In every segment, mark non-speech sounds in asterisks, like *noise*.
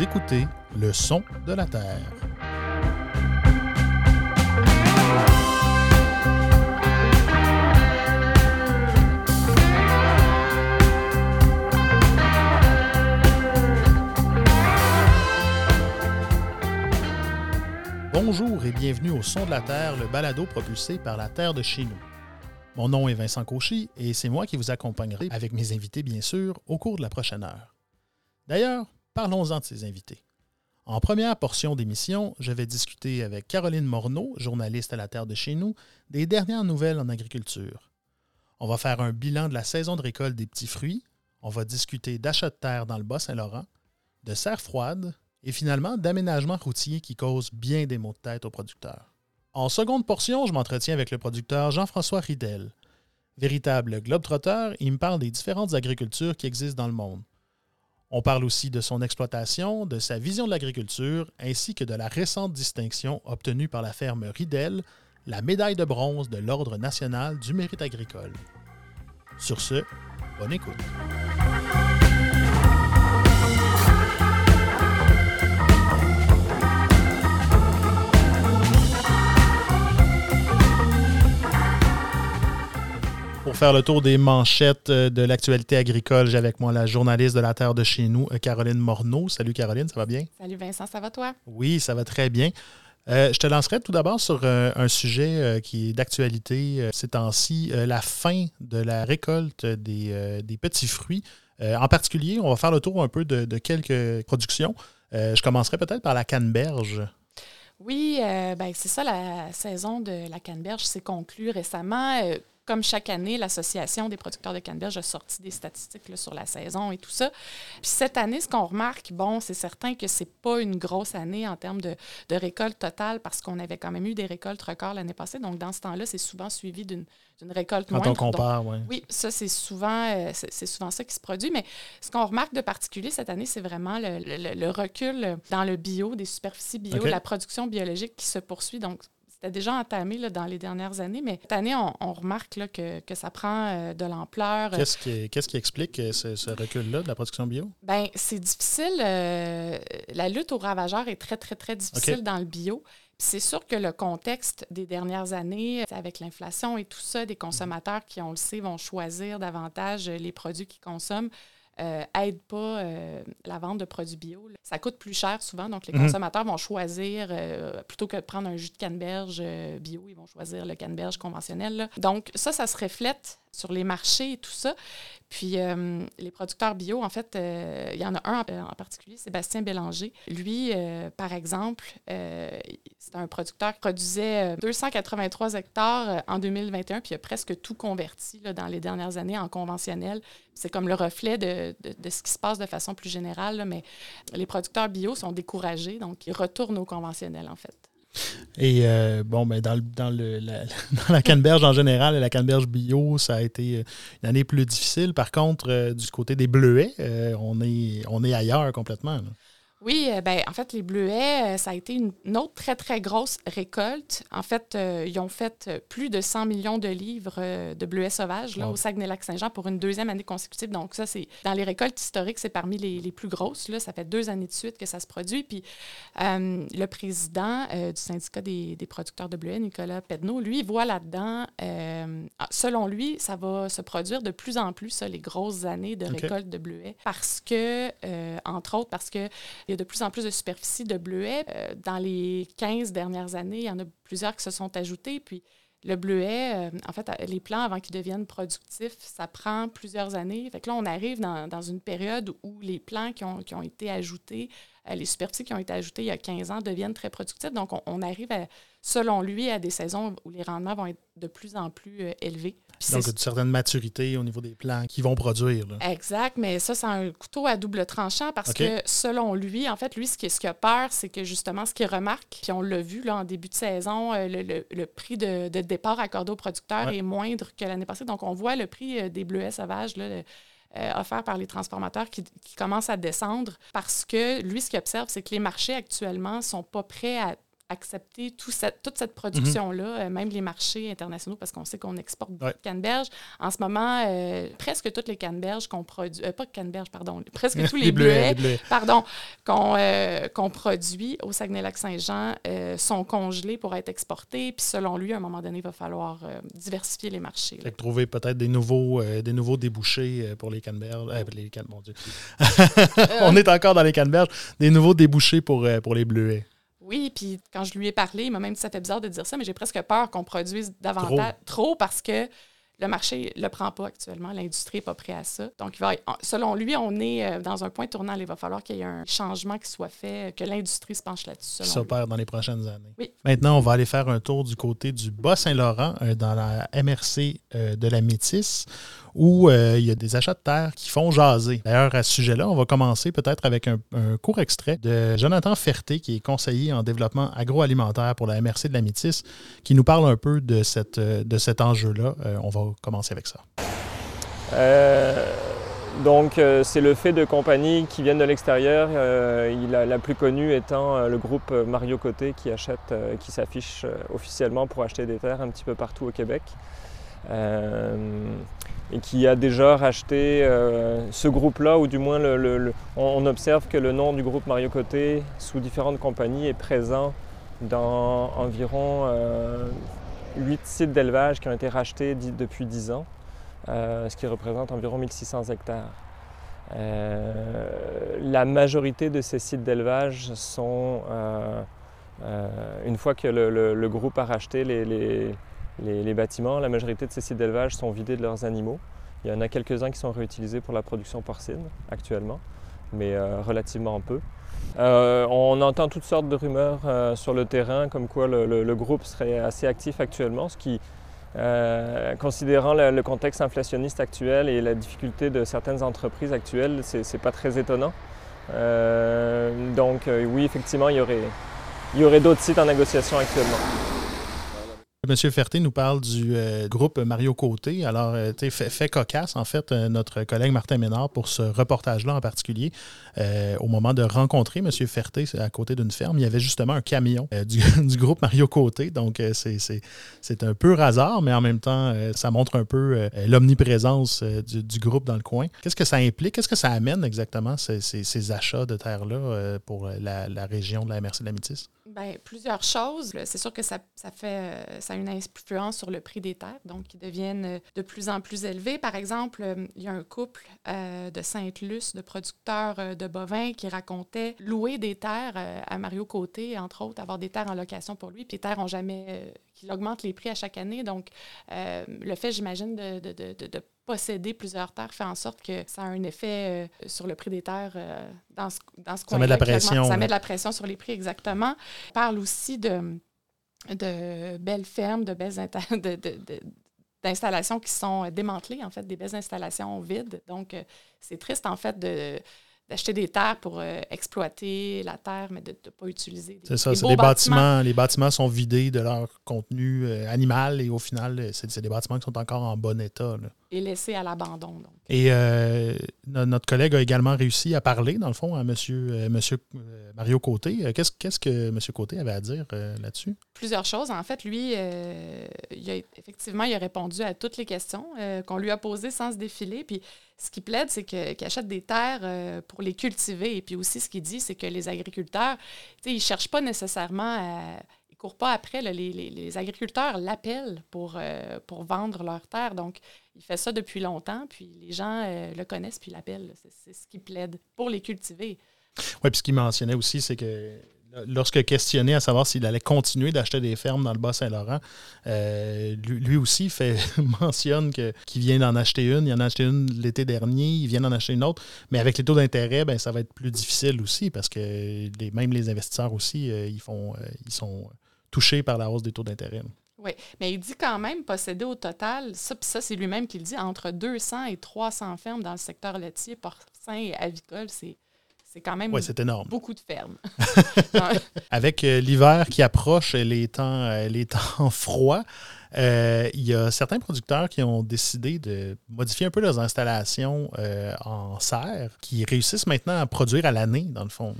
Écoutez le son de la Terre. Bonjour et bienvenue au Son de la Terre, le balado propulsé par la Terre de chez nous. Mon nom est Vincent Cauchy et c'est moi qui vous accompagnerai avec mes invités, bien sûr, au cours de la prochaine heure. D'ailleurs, parlons-en de ces invités. En première portion d'émission, je vais discuter avec Caroline Morneau, journaliste à la Terre de chez nous, des dernières nouvelles en agriculture. On va faire un bilan de la saison de récolte des petits fruits, on va discuter d'achat de terre dans le Bas-Saint-Laurent, de serre froide et finalement d'aménagement routier qui cause bien des maux de tête aux producteurs. En seconde portion, je m'entretiens avec le producteur Jean-François Ridel. Véritable globe-trotteur, il me parle des différentes agricultures qui existent dans le monde. On parle aussi de son exploitation, de sa vision de l'agriculture, ainsi que de la récente distinction obtenue par la ferme Ridel, la médaille de bronze de l'Ordre national du mérite agricole. Sur ce, bonne écoute. Pour faire le tour des manchettes euh, de l'actualité agricole, j'ai avec moi la journaliste de la Terre de chez nous, euh, Caroline Morneau. Salut Caroline, ça va bien? Salut Vincent, ça va toi? Oui, ça va très bien. Euh, je te lancerai tout d'abord sur un sujet qui est d'actualité ces temps-ci, la fin de la récolte des, petits fruits. en particulier, on va faire le tour un peu de, de quelques productions. je commencerai peut-être par la canneberge. Oui, ben, c'est ça, la saison de la canneberge s'est conclue récemment comme chaque année, l'Association des producteurs de canneberge a sorti des statistiques sur la saison et tout ça. Puis cette année, ce qu'on remarque, bon, c'est certain que c'est pas une grosse année en termes de, récolte totale parce qu'on avait quand même eu des récoltes records l'année passée. Donc, dans ce temps-là, c'est souvent suivi d'une récolte Quand Quand on compare, oui. Oui, ça, c'est souvent, euh, c'est souvent ça qui se produit. Mais ce qu'on remarque de particulier cette année, c'est vraiment le, recul dans le bio, des superficies bio, la production biologique qui se poursuit. Donc, c'était déjà entamé là, dans les dernières années, mais cette année, on, remarque là, que, que, ça prend euh, de l'ampleur. Qu'est-ce qui, explique euh, ce, recul-là de la production bio? Bien, c'est difficile. Euh, la lutte aux ravageurs est très, très, très difficile dans le bio. C'est sûr que le contexte des dernières années, avec l'inflation et tout ça, des consommateurs qui, on le sait, vont choisir davantage les produits qu'ils consomment, euh, aide pas euh, la vente de produits bio. Ça coûte plus cher souvent, donc les mhm. consommateurs vont choisir, euh, plutôt que de prendre un jus de canneberge bio, ils vont choisir le canneberge conventionnel. Donc ça, ça se reflète sur les marchés et tout ça. Puis euh, les producteurs bio, en fait, euh, il y en a un en, particulier, Sébastien Bélanger. Lui, euh, par exemple, c'est un producteur qui produisait 283 hectares en 2021, puis il a presque tout converti là, dans les dernières années en conventionnel. C'est comme le reflet de, de, ce qui se passe de façon plus générale, mais les producteurs bio sont découragés, donc ils retournent au conventionnel, en fait. Et euh, bon, ben dans, dans, le, la, *laughs* dans la canneberge en général et la canneberge bio, ça a été une année plus difficile. Par contre, euh, du côté des bleuets, euh, on, est, on est ailleurs complètement. Oui, euh, ben, en fait, les bleuets, euh, ça a été une, autre très, très grosse récolte. En fait, euh, ils ont fait plus de 100 millions de livres de bleuets sauvages là, au Saguenay-Lac-Saint-Jean pour une deuxième année consécutive. Donc, ça, c'est dans les récoltes historiques, c'est parmi les, les, plus grosses. Là. Ça fait deux années de suite que ça se produit. Puis, le président du syndicat des, des, producteurs de bleuets, Nicolas Pedneau, lui, voit là-dedans, selon lui, ça va se produire de plus en plus, ça, les grosses années de récolte de bleuets, parce que, entre autres, parce que il y a de plus en plus de superficies de bleuets. Euh, dans les 15 dernières années, il y en a plusieurs qui se sont ajoutés. Puis le bleuet, euh, en fait, les plants, avant qu'ils deviennent productifs, ça prend plusieurs années. Fait que là, on arrive dans, une période où les plants qui ont, été ajoutés, euh, les superficies qui ont été ajoutées il y a 15 ans deviennent très productifs. Donc, on, arrive, selon lui, à des saisons où les rendements vont être de plus en plus élevés. Donc, une certaine maturité au niveau des plants qui vont produire. Exact, mais ça, c'est un couteau à double tranchant parce que selon lui, en fait, lui, ce qu'il ce a peur, c'est que justement, ce qu'il remarque, puis on l'a vu là, en début de saison, euh, le, prix de, départ accordé aux producteurs est moindre que l'année passée. Donc, on voit le prix euh, des bleuets sauvages. Là, euh, offert par les transformateurs qui, commence à descendre parce que lui, ce qu'il observe, c'est que les marchés actuellement ne sont pas prêts à accepter tout cette, toute cette production-là, euh, même les marchés internationaux, parce qu'on sait qu'on exporte beaucoup de canneberges. En ce moment, euh, presque toutes les canneberges qu'on produit, pas de canneberges, pardon, *laughs* presque tous les, bleuets, pardon, qu'on produit au Saguenay-Lac-Saint-Jean sont congelés pour être exportés. Puis selon lui, à un moment donné, il va falloir diversifier les marchés. trouver peut-être des nouveaux, des nouveaux débouchés pour les canneberges. les cannes, mon Dieu. *laughs* On est encore dans les canneberges. Des nouveaux débouchés pour, pour les bleuets. Oui, puis quand je lui ai parlé, il m'a même dit ça fait bizarre de dire ça, mais j'ai presque peur qu'on produise davantage trop, parce que le marché ne le prend pas actuellement. L'industrie n'est pas prête à ça. Donc, il va, selon lui, on est euh, dans un point tournant. Il va falloir qu'il y ait un changement qui soit fait, que l'industrie se penche là-dessus. Ça s'opère dans les prochaines années. Oui. Maintenant, on va aller faire un tour du côté du Bas-Saint-Laurent, euh, dans la MRC euh, de la Métis, où euh, il y a des achats de terre qui font jaser. D'ailleurs, à ce sujet-là, on va commencer peut-être avec un, court extrait de Jonathan Ferté, qui est conseiller en développement agroalimentaire pour la MRC de la Métis, qui nous parle un peu de, cet enjeu-là. Euh, on va commencer avec ça. Euh, donc, c'est le fait de compagnies qui viennent de l'extérieur. la, la, plus connue étant le groupe Mario Côté qui achète, qui s'affiche officiellement pour acheter des terres un petit peu partout au Québec et qui a déjà racheté euh, ce groupe-là, ou du moins on, observe que le nom du groupe Mario Côté, sous différentes compagnies, est présent dans environ euh, 8 sites d'élevage qui ont été rachetés depuis 10 ans, euh, ce qui représente environ 1600 hectares. Euh, la majorité de ces sites d'élevage sont, une fois que le, groupe a racheté les les, bâtiments, la majorité de ces sites d'élevage sont vidés de leurs animaux. Il y en a quelques-uns qui sont réutilisés pour la production porcine actuellement, mais euh, relativement peu. Euh, on entend toutes sortes de rumeurs euh, sur le terrain, comme quoi le, groupe serait assez actif actuellement, ce qui, considérant le, contexte inflationniste actuel et la difficulté de certaines entreprises actuelles, c'est pas très étonnant. donc oui, effectivement, il y aurait d'autres sites en négociation actuellement. Monsieur Ferté nous parle du euh, groupe Mario Côté. Alors, euh, tu fait, fait, cocasse, en fait, euh, notre collègue Martin Ménard pour ce reportage-là en particulier. au moment de rencontrer Monsieur Ferté à côté d'une ferme, il y avait justement un camion *laughs* du, groupe Mario Côté. Donc, c'est un peu hasard, mais en même temps, ça montre un peu l'omniprésence du, groupe dans le coin. Qu'est-ce que ça implique? Qu'est-ce que ça amène exactement, ces, achats de terre-là pour la, région de la MRC de la Métis? Bien, plusieurs choses. C'est sûr que ça, ça fait ça une influence sur le prix des terres, donc qui deviennent euh, de plus en plus élevés. Par exemple, euh, il y a un couple euh, de Sainte-Luce, de producteurs de bovins, qui racontait louer des terres à Mario Côté, entre autres, avoir des terres en location pour lui, puis les terres ont jamais... qu'il augmente les prix à chaque année. Donc, le fait, j'imagine, de, posséder plusieurs terres fait en sorte que ça a un effet sur le prix des terres dans ce, dans ce Ça met de la pression. Ça met de la pression sur les prix, exactement. On parle aussi de de belles fermes, de belles *laughs* d'installations qui sont démantelées, en fait, des belles installations vides. Donc, euh, c'est triste, en fait, de, d'acheter des terres pour euh, exploiter la terre, mais de ne pas utiliser. C'est ça, c'est des bâtiments. Les bâtiments sont vidés de leur contenu euh, animal et au final, c'est, des bâtiments qui sont encore en bon état. Et laissés à l'abandon. Et euh, notre collègue a également réussi à parler, dans le fond, à M. Monsieur, monsieur Mario Côté. Qu'est-ce, qu'est-ce que M. Côté avait à dire là-dessus? Plusieurs choses. En fait, lui, il a, effectivement, il a répondu à toutes les questions qu'on lui a posées sans se défiler. Puis ce qui plaide, c'est qu'il achète des terres euh, pour les cultiver. Et puis aussi, ce qu'il dit, c'est que les agriculteurs, ils ne cherchent pas nécessairement à. Courent pas après. les, agriculteurs l'appellent pour, euh, pour vendre leurs terres. Donc, il fait ça depuis longtemps, puis les gens euh, le connaissent puis l'appellent. C'est ce qui plaide pour les cultiver. Oui, puis ce qu'il mentionnait aussi, c'est que lorsque questionné à savoir s'il allait continuer d'acheter des fermes dans le Bas-Saint-Laurent, euh, lui, aussi fait, *laughs* mentionne qu'il vient d'en acheter une. Il en a acheté une l'été dernier, il vient d'en acheter une autre. Mais avec les taux d'intérêt, ben, ça va être plus difficile aussi parce que les, même les investisseurs aussi, ils, font, ils sont touchés par la hausse des taux d'intérêt. Oui, mais il dit quand même posséder au total, ça, ça c'est lui-même qui le dit, entre 200 et 300 fermes dans le secteur laitier, porcin et avicole. C'est c'est quand même beaucoup de fermes. *laughs* *laughs* Avec euh, l'hiver qui approche et les temps, euh, les temps *laughs* froids, euh, il y a certains producteurs qui ont décidé de modifier un peu leurs installations en serre, qui réussissent maintenant à produire à l'année, dans le fond.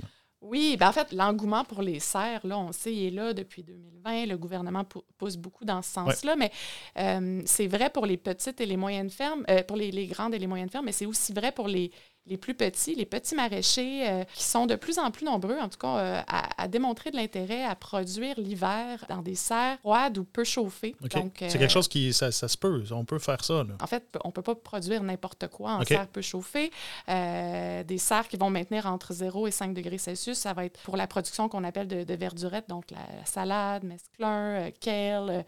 Oui, ben en fait, l'engouement pour les serres, là, on sait, il est là depuis 2020. Le gouvernement pousse beaucoup dans ce sens-là, mais euh, c'est vrai pour les petites et les moyennes fermes, euh, pour les, les, grandes et les moyennes fermes, mais c'est aussi vrai pour les, les plus petits, les petits maraîchers euh, qui sont de plus en plus nombreux, en tout cas, euh, à, démontrer de l'intérêt à produire l'hiver dans des serres froides ou peu chauffées. c'est quelque chose qui, ça, se peut, on peut faire ça. En fait, on ne peut pas produire n'importe quoi en serre peu chauffée. Euh, des serres qui vont maintenir entre 0 et 5 degrés Celsius, ça va être pour la production qu'on appelle de, de, verdurette, donc la, salade, mesclun, kale,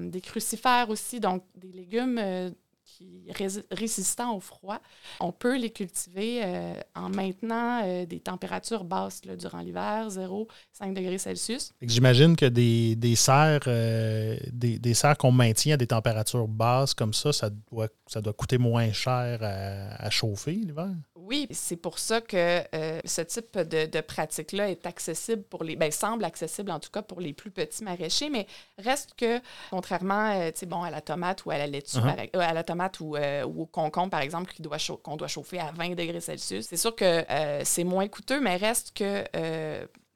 des crucifères aussi, donc des légumes résistants au froid. On peut les cultiver euh, en maintenant euh, des températures basses durant l'hiver, 0, 5 degrés Celsius. J'imagine que des, des serres, euh, des, des, serres qu'on maintient à des températures basses comme ça, ça doit, ça doit coûter moins cher à chauffer l'hiver? Oui, c'est pour ça que euh, ce type de, pratique-là est accessible pour les. Bien, semble accessible en tout cas pour les plus petits maraîchers, mais reste que, contrairement euh, bon, à la tomate ou à la laitue, uh-huh. euh, à la tomate ou, au concombre, par exemple, qu'on doit, qu'on doit chauffer à 20 degrés Celsius, c'est sûr que c'est moins coûteux, mais reste que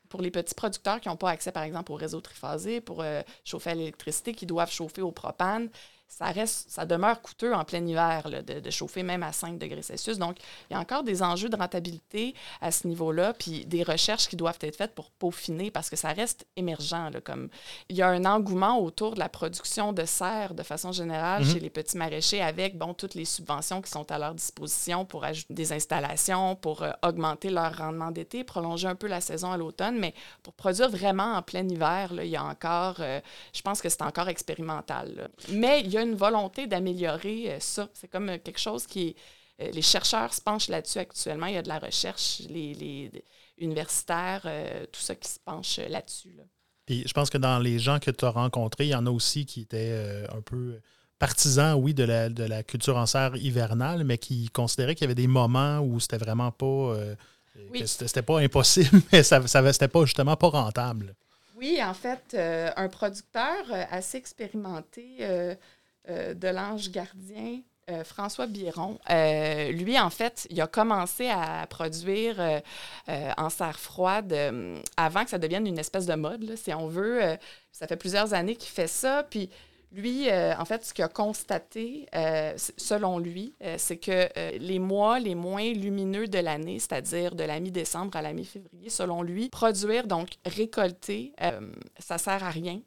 pour les petits producteurs qui n'ont pas accès, par exemple, au réseau triphasé pour chauffer à l'électricité, qui doivent chauffer au propane, ça reste, ça demeure coûteux en plein hiver de, chauffer même à 5 degrés Celsius. Donc, il y a encore des enjeux de rentabilité à ce niveau-là, puis des recherches qui doivent être faites pour peaufiner parce que ça reste émergent. comme il y a un engouement autour de la production de serre de façon générale mhm. chez les petits maraîchers avec bon toutes les subventions qui sont à leur disposition pour ajouter des installations, pour euh, augmenter leur rendement d'été, prolonger un peu la saison à l'automne, mais pour produire vraiment en plein hiver, là, il y a encore, euh, je pense que c'est encore expérimental. Mais il y a une volonté d'améliorer euh, ça. C'est comme euh, quelque chose qui est. Euh, les chercheurs se penchent là-dessus actuellement. Il y a de la recherche, les, universitaires, tout ça qui se penche là-dessus. Puis je pense que dans les gens que tu as rencontrés, il y en a aussi qui étaient un peu partisans, oui, de la, de la culture en serre hivernale, mais qui considéraient qu'il y avait des moments où c'était vraiment pas. C'était pas impossible, *laughs* mais ça, ça c'était pas justement pas rentable. Oui, en fait, un producteur assez expérimenté euh, de l'ange gardien, euh, François Biron. Euh, lui, en fait, il a commencé à produire en serre froide avant que ça devienne une espèce de mode, si on veut. ça fait plusieurs années qu'il fait ça. Puis lui, euh, en fait, ce qu'il a constaté, euh, selon lui, euh, c'est que les mois les moins lumineux de l'année, c'est-à-dire de la mi-décembre à la mi-février, selon lui, produire, donc récolter, ça sert à rien.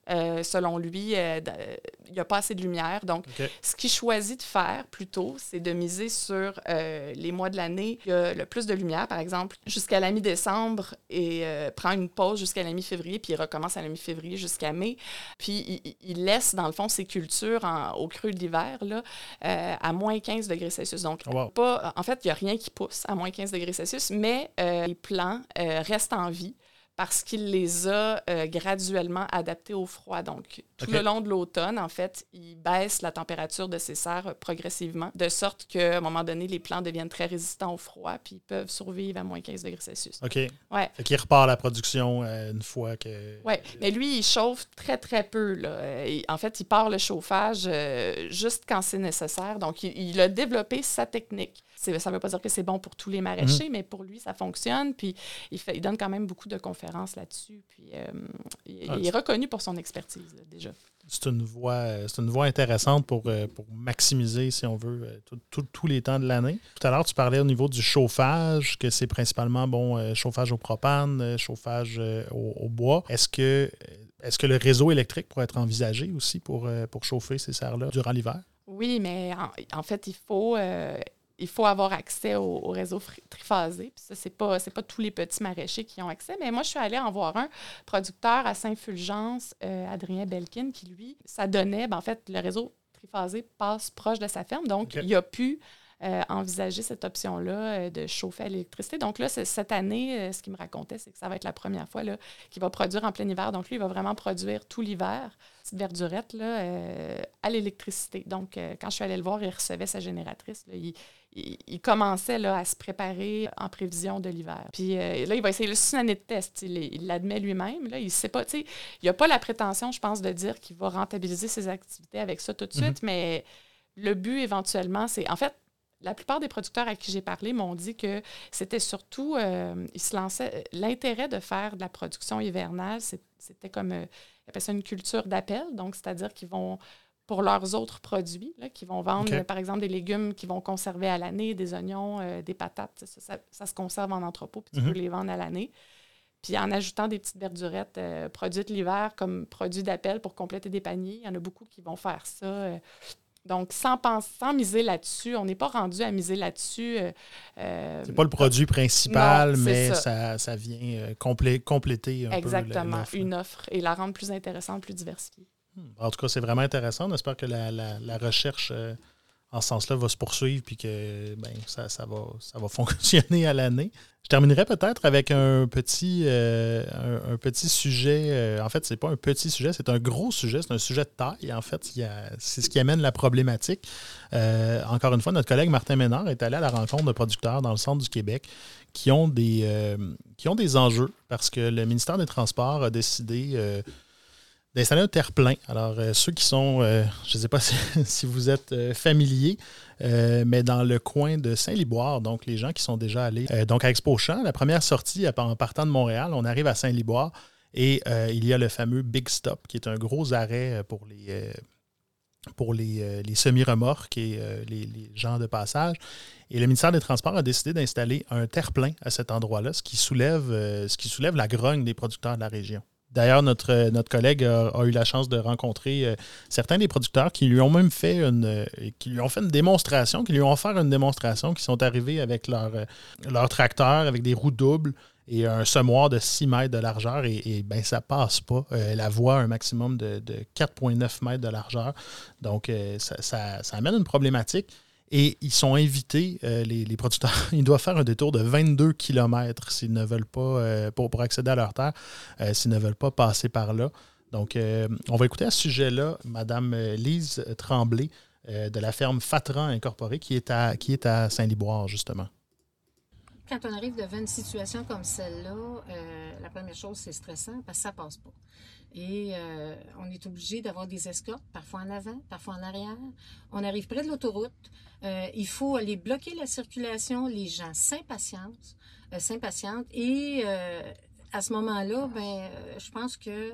selon lui, il n'y a pas assez de lumière. Donc, ce qu'il choisit de faire plutôt, c'est de miser sur les mois de l'année il y a le plus de lumière, par exemple, jusqu'à la mi-décembre et prend une pause jusqu'à la mi-février, puis il recommence à la mi-février jusqu'à mai. Puis il, il laisse, dans le fond, ces cultures au creux de l'hiver euh, à moins 15 degrés Celsius. Donc, pas, en fait, il n'y a rien qui pousse à moins 15 degrés Celsius, mais euh, les plants euh, restent en vie parce qu'il les a euh, graduellement adaptés au froid. Donc, tout le long de l'automne, en fait, il baisse la température de ces serres progressivement, de sorte qu'à un moment donné, les plants deviennent très résistants au froid, puis ils peuvent survivre à moins 15 degrés Celsius. OK. Ouais. Fait qu'il repart la production euh, une fois que... Oui, mais lui, il chauffe très, très peu. Là. en fait, il part le chauffage euh, juste quand c'est nécessaire. Donc, il, a développé sa technique. Ça ne veut pas dire que c'est bon pour tous les maraîchers, mhm. mais pour lui, ça fonctionne. Puis il, fait, il donne quand même beaucoup de conférences là-dessus. Puis euh, il, ah, est reconnu pour son expertise, déjà. C'est une voie, c'est une voie intéressante pour, euh, pour maximiser, si on veut, euh, tous les temps de l'année. Tout à l'heure, tu parlais au niveau du chauffage, que c'est principalement bon chauffage au propane, chauffage au, bois. Est-ce que, est que le réseau électrique pourrait être envisagé aussi pour, pour chauffer ces serres-là durant l'hiver? Oui, mais en, fait, il faut, il faut avoir accès au, réseau triphasé. Puis ça, c'est pas, pas tous les petits maraîchers qui ont accès. Mais moi, je suis allée en voir un producteur à Saint-Fulgence, euh, Adrien Belkin, qui, lui, ça donnait, ben, en fait, le réseau triphasé passe proche de sa ferme. Donc, il a pu euh, envisager cette option-là euh, de chauffer à l'électricité. Donc là, cette année, ce qu'il me racontait, c'est que ça va être la première fois qu'il va produire en plein hiver. Donc lui, il va vraiment produire tout l'hiver petite verdurette là, à l'électricité. Donc, quand je suis allée le voir, il recevait sa génératrice. il, il, commençait là, à se préparer en prévision de l'hiver. Puis euh, là, il va essayer juste une année de test. Il l'admet lui-même. Là, il sait pas, il n'a pas la prétention, je pense, de dire qu'il va rentabiliser ses activités avec ça tout de mhm. suite, mais le but éventuellement, c'est en fait la plupart des producteurs à qui j'ai parlé m'ont dit que c'était surtout, euh, ils se lançaient, l'intérêt de faire de la production hivernale, c'était comme, euh, ils appellent ça une culture d'appel, donc c'est-à-dire qu'ils vont, pour leurs autres produits, là, qui vont vendre, par exemple, des légumes qui vont conserver à l'année, des oignons, euh, des patates, ça, se conserve en entrepôt, puis tu peux mhm. les vendre à l'année. Puis en ajoutant des petites verdurettes produites l'hiver comme produits d'appel pour compléter des paniers, il y en a beaucoup qui vont faire ça donc, sans, penser, sans miser là-dessus, on n'est pas rendu à miser là-dessus. Euh, euh c'est pas le produit principal, mais ça. Ça, vient euh, compléter un Exactement, une offre et la rendre plus intéressante, plus diversifiée. Hmm. En tout cas, c'est vraiment intéressant. On espère que la, recherche euh, en ce sens-là va se poursuivre et que ben, ça, va, ça va *laughs* fonctionner à l'année. Je terminerai peut-être avec un petit, euh, un, petit sujet. Euh, en fait, ce n'est pas un petit sujet, c'est un gros sujet, c'est un sujet de taille. En fait, c'est ce qui amène la problématique. Encore une fois, notre collègue Martin Ménard est allé à la rencontre de producteurs dans le centre du Québec qui ont des, qui ont des enjeux parce que le ministère des Transports a décidé d'installer un terre-plein. Alors, euh, ceux qui sont, euh, je ne sais pas *laughs* si, vous êtes euh, familiers, mais dans le coin de Saint-Liboire, donc les gens qui sont déjà allés, donc à Expo Champ, la première sortie en partant de Montréal, on arrive à Saint-Liboire et il y a le fameux Big Stop, qui est un gros arrêt pour les, pour les, semi-remorques et les, gens de passage. Et le ministère des Transports a décidé d'installer un terre-plein à cet endroit-là, ce, ce qui soulève la grogne des producteurs de la région. D'ailleurs, notre, euh, collègue a, eu la chance de rencontrer euh, certains des producteurs qui lui ont même fait une, euh, qui lui ont fait une démonstration, qui lui ont offert une démonstration, qui sont arrivés avec leur, tracteur, avec des roues doubles et un semoir de 6 mètres de largeur et, et ben, ça passe pas. la voie un maximum de, 4,9 mètres de largeur. Donc, ça, ça, amène une problématique. Et ils sont invités, euh, les, producteurs, *laughs* ils doivent faire un détour de 22 km s'ils ne veulent pas, euh, pour, accéder à leur terre, euh, s'ils ne veulent pas passer par là. Donc, on va écouter à ce sujet-là Mme Lise Tremblay de la ferme Fatran Incorporée qui est à, qui est à Saint-Liboire, justement. Quand on arrive devant une situation comme celle-là, la première chose, c'est stressant parce que ça passe pas. Et euh, on est obligé d'avoir des escortes, parfois en avant, parfois en arrière. On arrive près de l'autoroute. Euh, il faut aller bloquer la circulation. Les gens s'impatientent, euh, s'impatientent. Et à ce moment-là, ben, je pense que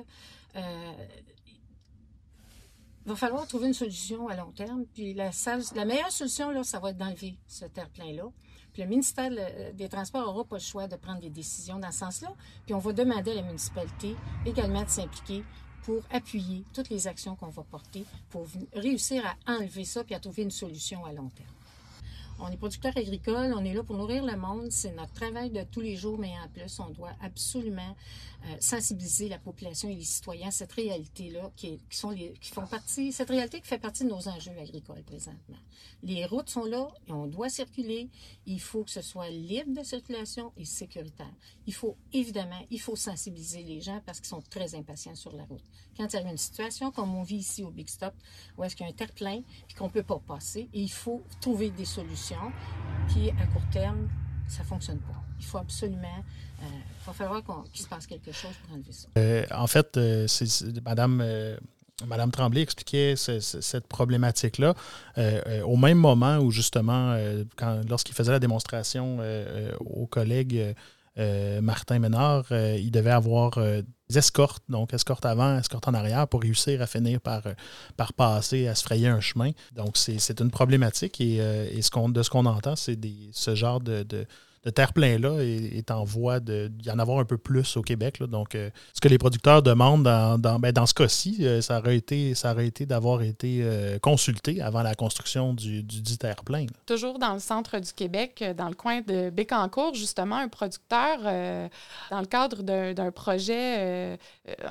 va falloir trouver une solution à long terme. Puis la, la meilleure solution, là, ça va être d'enlever ce terre-plein-là. Le ministère des Transports n'aura pas le choix de prendre des décisions dans ce sens-là. Puis on va demander à la municipalité également de s'impliquer pour appuyer toutes les actions qu'on va porter pour réussir à enlever ça puis à trouver une solution à long terme. On est producteur agricole, on est là pour nourrir le monde, c'est notre travail de tous les jours, mais en plus, on doit absolument euh, sensibiliser la population et les citoyens à cette réalité-là qui, sont les, qui font partie, cette réalité qui fait partie de nos enjeux agricoles présentement. Les routes sont là et on doit circuler. Il faut que ce soit libre de circulation et sécuritaire. Il faut évidemment, il faut sensibiliser les gens parce qu'ils sont très impatients sur la route. Quand il y a une situation comme on vit ici au Big Stop, où est-ce qu'il y a un terre-plein et qu'on peut pas passer, il faut trouver des solutions. Puis à court terme, ça fonctionne pas. Il faut absolument il euh, va falloir qu'il se passe quelque chose pour enlever ça. Euh, en fait, euh, Madame. Madame Tremblay expliquait cette problématique-là au même moment où, justement, lorsqu'il faisait la démonstration aux collègues Martin Ménard, il devait avoir des escortes, donc escorte avant, escorte en arrière, pour réussir à finir par, passer, à se frayer un chemin. Donc, c'est une problématique et, ce de ce qu'on entend, c'est ce genre de le terre-plein-là est, en voie d'y en avoir un peu plus au Québec. Donc, euh, ce que les producteurs demandent dans, dans, ben, ce cas-ci, euh, ça aurait été, ça aurait été d'avoir été euh, consulté avant la construction du, du dit terre-plein. Toujours dans le centre du Québec, dans le coin de Bécancourt, justement, un producteur, dans le cadre d'un projet,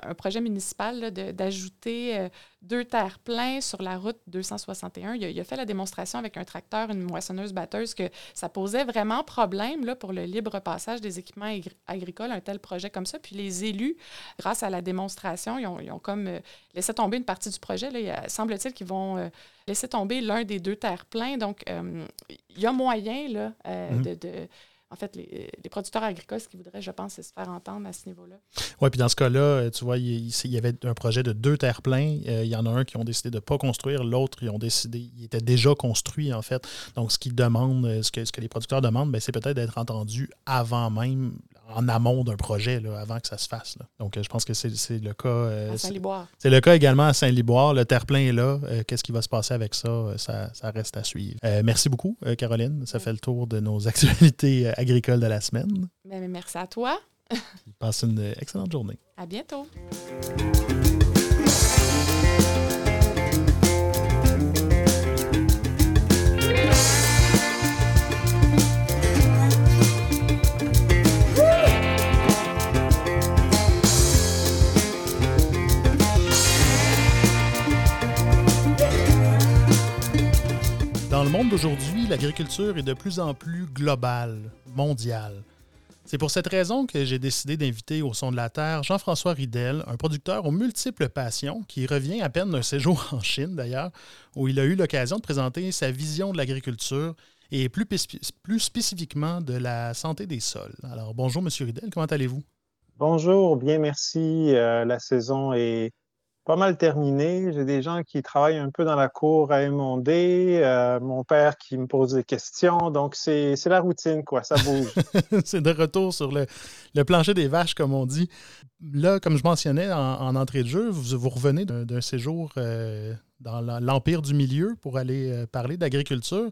un projet municipal d'ajouter deux terres pleins sur la route 261. Il a, fait la démonstration avec un tracteur, une moissonneuse-batteuse, que ça posait vraiment problème là, pour le libre passage des équipements agricoles, un tel projet comme ça. Puis les élus, grâce à la démonstration, ils ont, comme euh, laissé tomber une partie du projet. Là. semble-t-il qu'ils vont euh, laisser tomber l'un des deux terres pleins. Donc, euh, il y a moyen là, mm-hmm. de en fait, les, producteurs agricoles, ce qu'ils voudraient, je pense, c'est se faire entendre à ce niveau-là. Oui, puis dans ce cas-là, tu vois, il, y avait un projet de deux terres pleins. il y en a un qui ont décidé de ne pas construire, l'autre, ils ont décidé, il était déjà construit, en fait. Donc, ce qu'ils demandent, ce que, ce que les producteurs demandent, ben, c'est peut-être d'être entendus avant même en amont d'un projet, là, avant que ça se fasse. Donc, je pense que c'est le cas. Euh, à Saint-Liboire. C'est le cas également à Saint-Liboire. Le terre-plein est là. Euh, qu'est-ce qui va se passer avec ça? Euh, ça, reste à suivre. merci beaucoup, Caroline. Ça fait le tour de nos *laughs* actualités agricoles de la semaine. Ben, merci à toi. Passe une excellente journée. À bientôt. Monde d'aujourd'hui, l'agriculture est de plus en plus globale, mondiale. C'est pour cette raison que j'ai décidé d'inviter au son de la Terre Jean-François Ridel, un producteur aux multiples passions qui revient à peine d'un séjour *laughs* en Chine d'ailleurs, où il a eu l'occasion de présenter sa vision de l'agriculture et plus, spécifiquement de la santé des sols. Alors bonjour Monsieur Ridel, comment allez-vous? Bonjour, bien merci. Euh, la saison est pas mal terminé. J'ai des gens qui travaillent un peu dans la cour à émonder, euh, mon père qui me pose des questions. Donc, c'est la routine, quoi. Ça bouge. *laughs* c'est de retour sur le, plancher des vaches, comme on dit. Là, comme je mentionnais en, entrée de jeu, vous, vous revenez d'un séjour euh, dans l'Empire du Milieu pour aller euh, parler d'agriculture.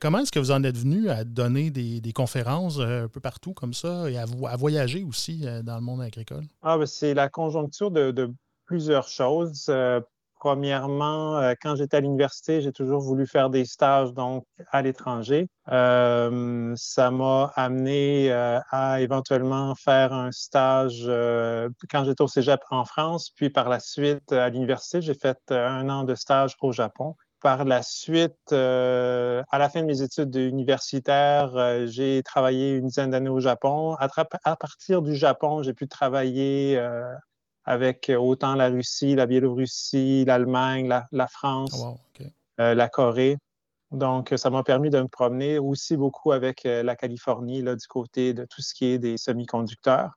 comment est-ce que vous en êtes venu à donner des, conférences un peu partout comme ça et à, voyager aussi dans le monde agricole? Ah, ben, c'est la conjoncture de plusieurs choses. Euh, premièrement, euh, quand j'étais à l'université, j'ai toujours voulu faire des stages donc à l'étranger. Euh, ça m'a amené à éventuellement faire un stage quand j'étais au Cégep en France, puis par la suite à l'université, j'ai fait un an de stage au Japon. Par la suite, à la fin de mes études universitaires, j'ai travaillé une dizaine d'années au Japon. À, à, partir du Japon, j'ai pu travailler avec autant la Russie, la Biélorussie, l'Allemagne, la, France, oh, euh, la Corée. Donc, ça m'a permis de me promener aussi beaucoup avec euh, la Californie, là, du côté de tout ce qui est des semi-conducteurs.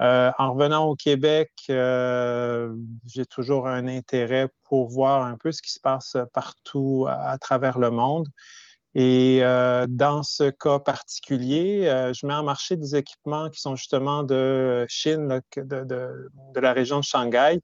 Euh, en revenant au Québec, j'ai toujours un intérêt pour voir un peu ce qui se passe partout à travers le monde. Et euh, dans ce cas particulier, euh, je mets en marché des équipements qui sont justement de Chine, de, la région de Shanghai.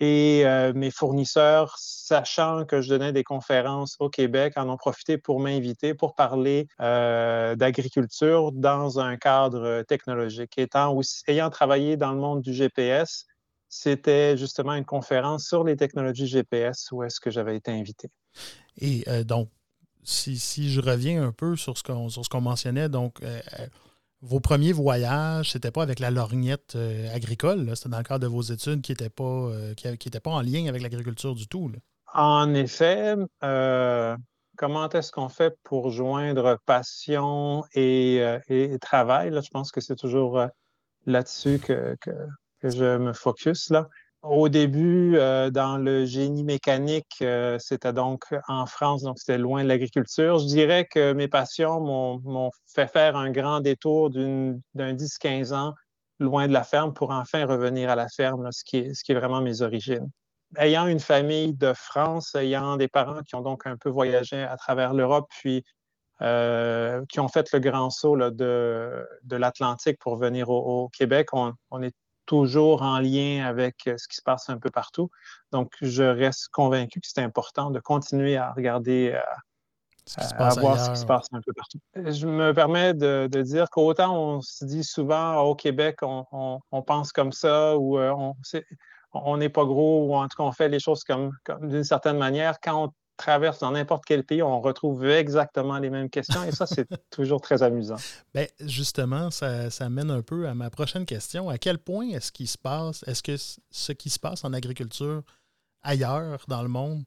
Et euh, mes fournisseurs, sachant que je donnais des conférences au Québec, en ont profité pour m'inviter pour parler d'agriculture dans un cadre technologique. Étant ayant travaillé dans le monde du GPS, c'était justement une conférence sur les technologies GPS où est-ce que j'avais été invité. Et donc, si, je reviens un peu sur ce qu'on mentionnait, donc euh, euh, vos premiers voyages, c'était pas avec la lorgnette euh, agricole, c'était dans le cadre de vos études qui n'étaient pas, en lien avec l'agriculture du tout. En effet, comment est-ce qu'on fait pour joindre passion et, travail? je pense que c'est toujours là-dessus que, que, je me focus. Là. Au début, euh, dans le génie mécanique, euh, c'était donc en France, donc c'était loin de l'agriculture. Je dirais que mes passions m'ont fait faire un grand détour d'un 10-15 ans loin de la ferme pour enfin revenir à la ferme, ce, qui est, vraiment mes origines. Ayant une famille de France, ayant des parents qui ont donc un peu voyagé à travers l'Europe, puis euh, qui ont fait le grand saut de, de l'Atlantique pour venir au, Québec, on, on, est toujours en lien avec euh, ce qui se passe un peu partout. Donc, je reste convaincu que c'est important de continuer à regarder, euh, à voir ce qui se passe un peu partout. Je me permets de, dire qu'autant on se dit souvent au Québec, on, pense comme ça ou euh, on n'est pas gros ou en tout cas on fait les choses comme, comme d'une certaine manière. Quand on traverse dans n'importe quel pays, on retrouve exactement les mêmes questions et ça, c'est *laughs* toujours très amusant. Bien, justement, ça, ça, mène un peu à ma prochaine question. À quel point est-ce qu'il se passe, est-ce que ce qui se passe en agriculture ailleurs dans le monde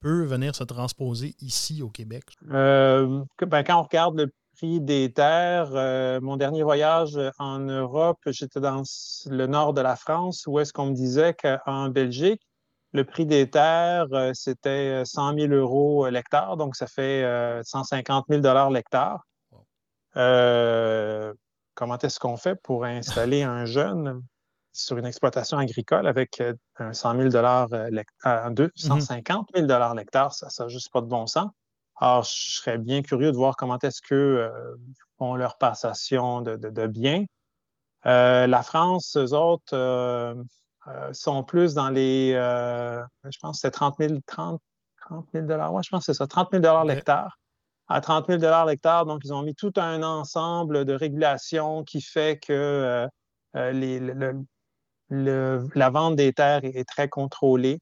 peut venir se transposer ici au Québec? Euh, ben, quand on regarde le prix des terres, euh, mon dernier voyage en Europe, j'étais dans le nord de la France où est-ce qu'on me disait qu'en Belgique, le prix des terres, euh, c'était 100 euh, 000 euros euh, l'hectare, donc ça fait 150 000 l'hectare. comment est-ce qu'on fait pour installer un jeune sur une exploitation agricole avec un 100 000 à 250 000 l'hectare? Ça n'a juste pas de bon sens. Alors, je serais bien curieux de voir comment est-ce qu'eux font leur passation de, de biens. la France, eux autres, euh, sont plus dans les, euh, je pense que c'est 30 000, 30, 000 ouais, je pense que c'est ça, 30 000 l'hectare. À 30 000 l'hectare, donc ils ont mis tout un ensemble de régulations qui fait que euh, les, la vente des terres est, très contrôlée.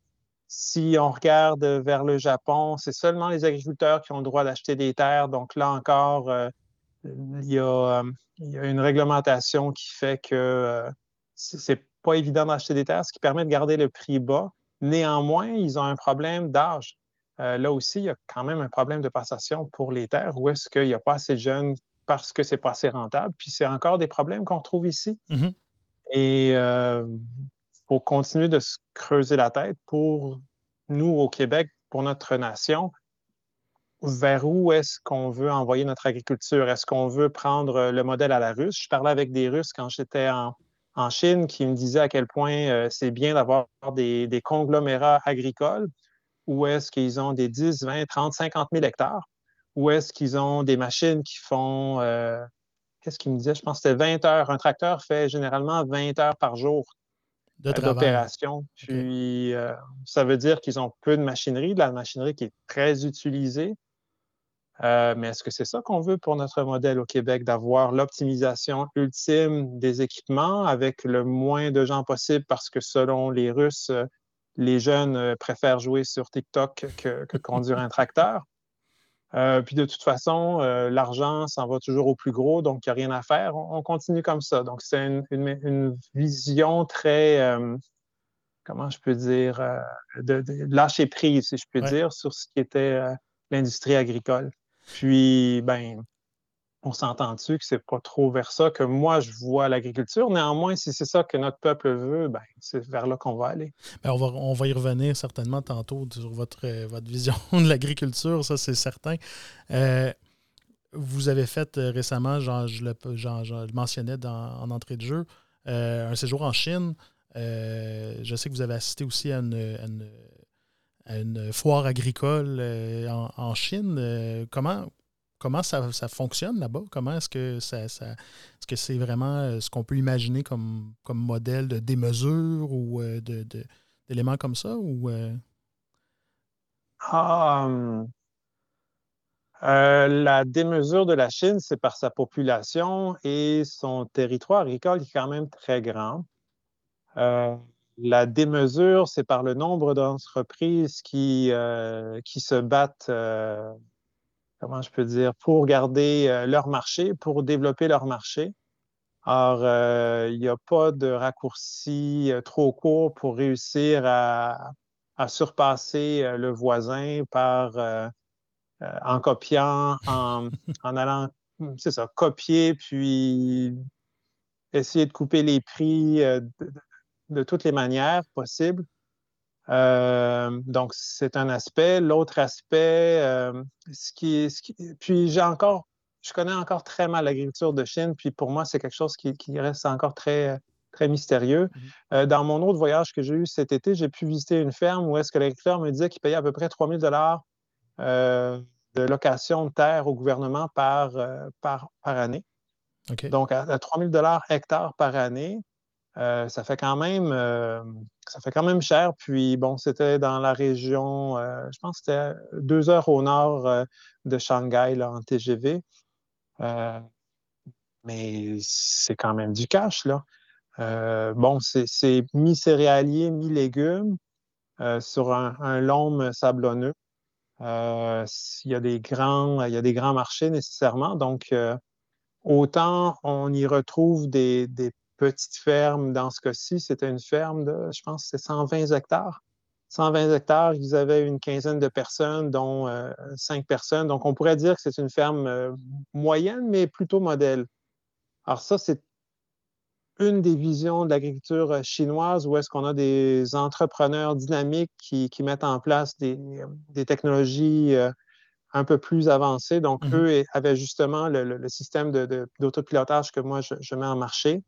Si on regarde vers le Japon, c'est seulement les agriculteurs qui ont le droit d'acheter des terres. Donc là encore, il y, a, il, y a, une réglementation qui fait que c'est pas évident d'acheter des terres, ce qui permet de garder le prix bas. Néanmoins, ils ont un problème d'âge. Euh, là aussi, il y a quand même un problème de passation pour les terres où est-ce qu'il n'y a pas assez de jeunes parce que c'est pas assez rentable. Puis c'est encore des problèmes qu'on trouve ici. Mm-hmm. Et il euh, faut continuer de se creuser la tête pour nous au Québec, pour notre nation, vers où est-ce qu'on veut envoyer notre agriculture? Est-ce qu'on veut prendre le modèle à la russe? Je parlais avec des Russes quand j'étais en, en Chine qui me disait à quel point euh, c'est bien d'avoir des, conglomérats agricoles où est-ce qu'ils ont des 10, 20, 30, 50 000 hectares, où est-ce qu'ils ont des machines qui font, euh, qu'est-ce qu'il me disait? Je pense que c'était 20 heures. Un tracteur fait généralement 20 heures par jour euh, d'opération. Puis, ça veut dire qu'ils ont peu de machinerie, de la machinerie qui est très utilisée. Euh, mais est-ce que c'est ça qu'on veut pour notre modèle au Québec, d'avoir l'optimisation ultime des équipements avec le moins de gens possible parce que selon les Russes, euh, les jeunes euh, préfèrent jouer sur TikTok que, conduire un tracteur? puis de toute façon, l'argent s'en va toujours au plus gros, donc il n'y a rien à faire. On, continue comme ça. Donc c'est une, vision très, comment je peux dire, de, lâcher prise, si je peux dire, sur ce qui était l'industrie agricole. Puis, ben, on s'entend dessus que c'est pas trop vers ça que moi je vois l'agriculture. Néanmoins, si c'est ça que notre peuple veut, ben, c'est vers là qu'on va aller. Ben, on, va, on va y revenir certainement tantôt sur votre, euh, votre vision *laughs* de l'agriculture, ça c'est certain. Euh, vous avez fait euh, récemment, genre, je, le, mentionnais en entrée de jeu, un séjour en Chine. je sais que vous avez assisté aussi à une foire agricole euh, en, Chine. Euh, comment, ça, fonctionne là-bas? Comment est-ce que ça, est-ce que c'est vraiment euh, ce qu'on peut imaginer comme, modèle de démesure ou de, d'éléments comme ça? Ou, ah, la démesure de la Chine, c'est par sa population et son territoire agricole qui est quand même très grand. La démesure, c'est par le nombre d'entreprises qui, euh, qui se battent, euh, comment je peux dire, pour garder euh, leur marché, pour développer leur marché. Or, il n'y a pas de raccourci trop court pour réussir à, à surpasser le voisin par en copiant, en, en allant, c'est ça, copier, puis essayer de couper les prix de toutes les manières possibles. Euh, donc, c'est un aspect. L'autre aspect, euh, ce, qui, ce qui, puis j'ai encore, je connais encore très mal l'agriculture de Chine, puis pour moi, c'est quelque chose qui, reste encore très, très mystérieux. Mm-hmm. Euh, dans mon autre voyage que j'ai eu cet été, j'ai pu visiter une ferme où est-ce que l'agriculteur me disait qu'il payait à peu près 3 000 dollars de location de terre au gouvernement par, par, par année. Donc, à, à 3 000 dollars hectares par année, euh, ça fait quand même euh, ça fait quand même cher. Puis bon, c'était dans la région, euh, je pense que c'était deux heures au nord de Shanghai là, en TGV. mais c'est quand même du cash, là. bon, c'est mi-céréalier, mi-légumes sur un, un sablonneux. il, y a des grands, il y a des grands marchés nécessairement. Donc, autant on y retrouve des petite ferme. Dans ce cas-ci, c'était une ferme de, je pense, c'est 120 hectares. 120 hectares, ils avaient une quinzaine de personnes, dont euh, cinq personnes. Donc, on pourrait dire que c'est une ferme euh, moyenne, mais plutôt modèle. Alors, ça, c'est une des visions de l'agriculture euh, chinoise où est-ce qu'on a des entrepreneurs dynamiques qui, mettent en place des, technologies un peu plus avancés. Donc, Mhm. eux avaient justement le, le- le système de- de- d'autopilotage que moi, je, je mets en marché.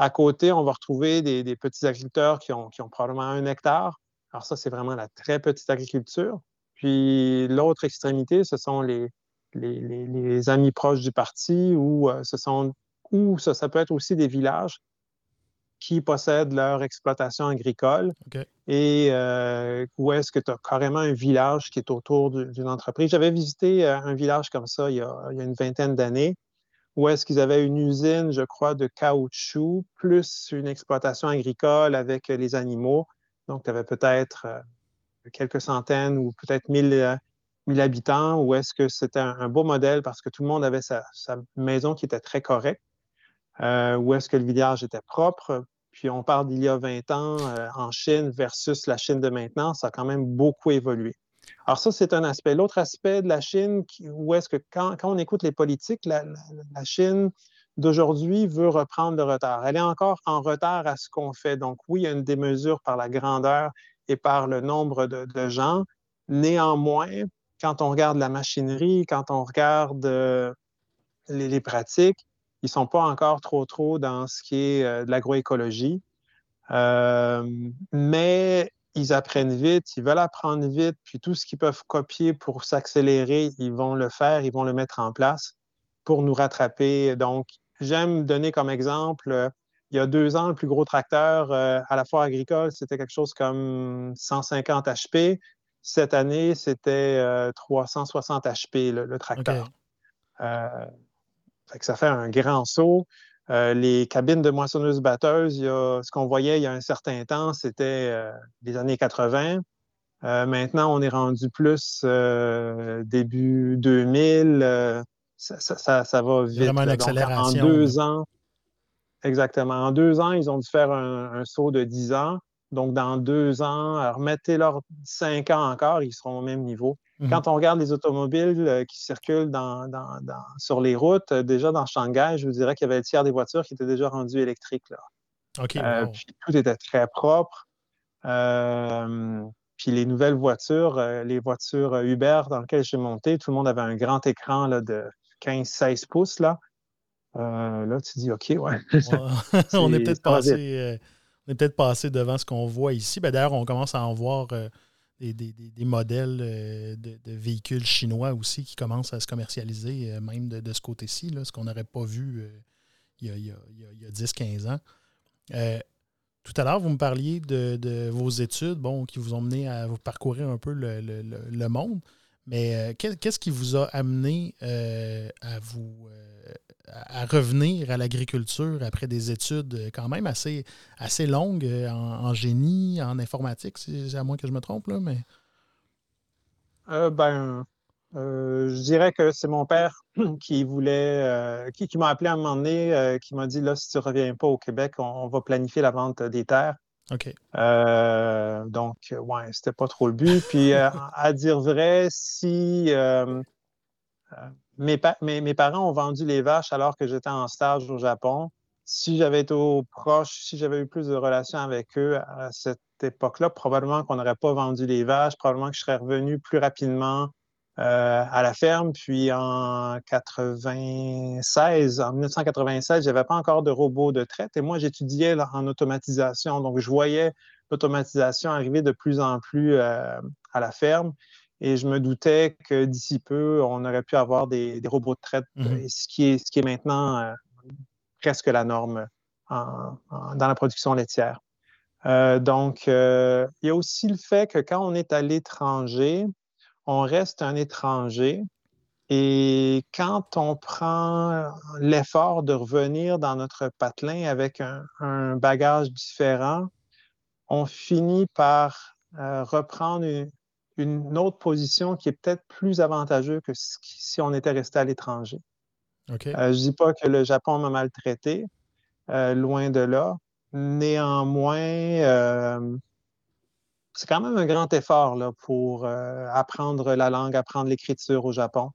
À côté, on va retrouver des, des petits agriculteurs qui ont, qui ont probablement un hectare. Alors ça, c'est vraiment la très petite agriculture. Puis l'autre extrémité, ce sont les, les, les- les amis proches du parti ou euh, ce sont ou ça, ça peut être aussi des villages qui possèdent leur exploitation agricole et euh, où est-ce que tu as carrément un village qui est autour du- d'une entreprise? J'avais visité euh, un village comme ça il y a, il y a une vingtaine d'années où est-ce qu'ils avaient une usine, je crois, de caoutchouc, plus une exploitation agricole avec les animaux. Donc, tu avais peut-être euh, quelques centaines ou peut-être mille, euh, mille habitants, où est-ce que c'était un, beau modèle parce que tout le monde avait sa, maison qui était très correcte, euh, où est-ce que le village était propre. Puis on parle d'il y a 20 ans euh, en Chine versus la Chine de maintenant, ça a quand même beaucoup évolué. Alors ça, c'est un aspect. L'autre aspect de la Chine, où est-ce que quand, on écoute les politiques, la, Chine d'aujourd'hui veut reprendre le retard. Elle est encore en retard à ce qu'on fait. Donc oui, il y a une démesure par la grandeur et par le nombre de, gens. Néanmoins, quand on regarde la machinerie, quand on regarde euh, les, les pratiques, ils ne sont pas encore trop, trop dans ce qui est euh, de l'agroécologie. Euh, mais ils apprennent vite, ils veulent apprendre vite, puis tout ce qu'ils peuvent copier pour s'accélérer, ils vont le faire, ils vont le mettre en place pour nous rattraper. Donc, j'aime donner comme exemple, euh, il y a deux ans, le plus gros tracteur euh, à la foire agricole, c'était quelque chose comme 150 HP. Cette année, c'était euh, 360 HP, le, le tracteur. OK. Euh, fait que ça fait un grand saut. Euh, les cabines de moissonneuses-batteuses, il y a- ce qu'on voyait il y a un certain temps, c'était euh, les années 80. Euh, maintenant, on est rendu plus début 2000. euh, ça, ça- ça- va vite. vraiment une là. Donc, accélération, En deux ans, exactement. En deux ans, ils ont dû faire un, un saut de 10 ans. Donc, dans deux ans, remettez-leur cinq ans encore, ils seront au même niveau. Mhm. Quand on regarde les automobiles euh, qui circulent dans- dans- dans- sur les routes, euh, déjà dans Shanghai, je vous dirais qu'il y avait le tiers des voitures qui étaient déjà rendues électriques. Là. Euh, wow. puis tout était très propre. Euh, puis les nouvelles voitures, les voitures Uber dans lesquelles j'ai monté, tout le monde avait un grand écran là, de 15-16 pouces. Là. Euh, là, tu dis, OK, ouais. Ouais. *laughs* *laughs* on est peut-être passé, euh, peut-être passé devant ce qu'on voit ici. Ben, D'ailleurs, on commence à en voir euh, des, des- des- modèles euh, de, de véhicules chinois aussi qui commencent à se commercialiser, euh, même de, de ce côté-ci, ce qu'on n'aurait pas vu euh, il y a, a- a- il y a 10-15 ans. Tout à l'heure, vous me parliez de, de vos études bon, qui vous ont mené à vous parcourir un peu le, le- le- monde. Mais qu'est- qu'est-ce qui vous a amené à vous à revenir à l'agriculture après des études euh, quand même assez, assez longues euh, en, en génie, en informatique, si- c'est à moins que je me trompe, là, mais. Euh, ben, euh, je dirais que c'est mon père *clears throat* qui voulait, euh, qui, qui m'a appelé à un moment donné, qui m'a dit là, si tu reviens pas au Québec, on, on va planifier la vente des terres. OK. Donc, ouais, c'était pas trop le but. Puis, *laughs* à dire vrai, si mes, pa- mes, mes parents ont vendu les vaches alors que j'étais en stage au Japon, si j'avais été au proche, si j'avais eu plus de relations avec eux à cette époque-là, probablement qu'on n'aurait pas vendu les vaches, probablement que je serais revenu plus rapidement euh, à la ferme. Puis en 96, en 1996, j'avais pas encore de robots de traite et moi j'étudiais en automatisation. Donc je voyais l'automatisation arriver de plus en plus euh, à la ferme et je me doutais que d'ici peu, on aurait pu avoir des, des robots de traite, Mhm. ce, qui est, ce qui est maintenant euh, presque la norme en- en- dans la production laitière. Euh, donc, euh, il y a aussi le fait que quand on est à l'étranger, on reste un étranger. Et quand on prend l'effort de revenir dans notre patelin avec un, un bagage différent, on finit par euh, reprendre une, une autre position qui est peut-être plus avantageuse que si on était resté à l'étranger. Euh, je dis pas que le Japon m'a maltraité, euh, loin de là. Néanmoins, euh, c'est quand même un grand effort là, pour euh, apprendre la langue, apprendre l'écriture au Japon.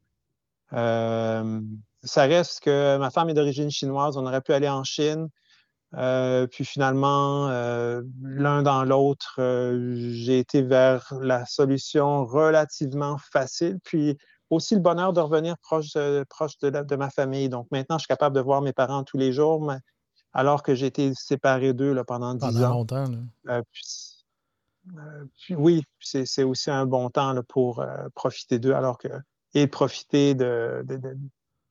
Ça reste que ma femme est d'origine chinoise, on aurait pu aller en Chine. Euh, puis finalement, euh, l'un dans l'autre, euh, j'ai été vers la solution relativement facile. Puis aussi le bonheur de revenir proche, proche de, de, ma famille. Donc maintenant, je suis capable de voir mes parents tous les jours, alors que j'ai été séparé d'eux pendant dix ans. longtemps. Puis, oui, c'est aussi un bon temps pour profiter d'eux, alors que et profiter de,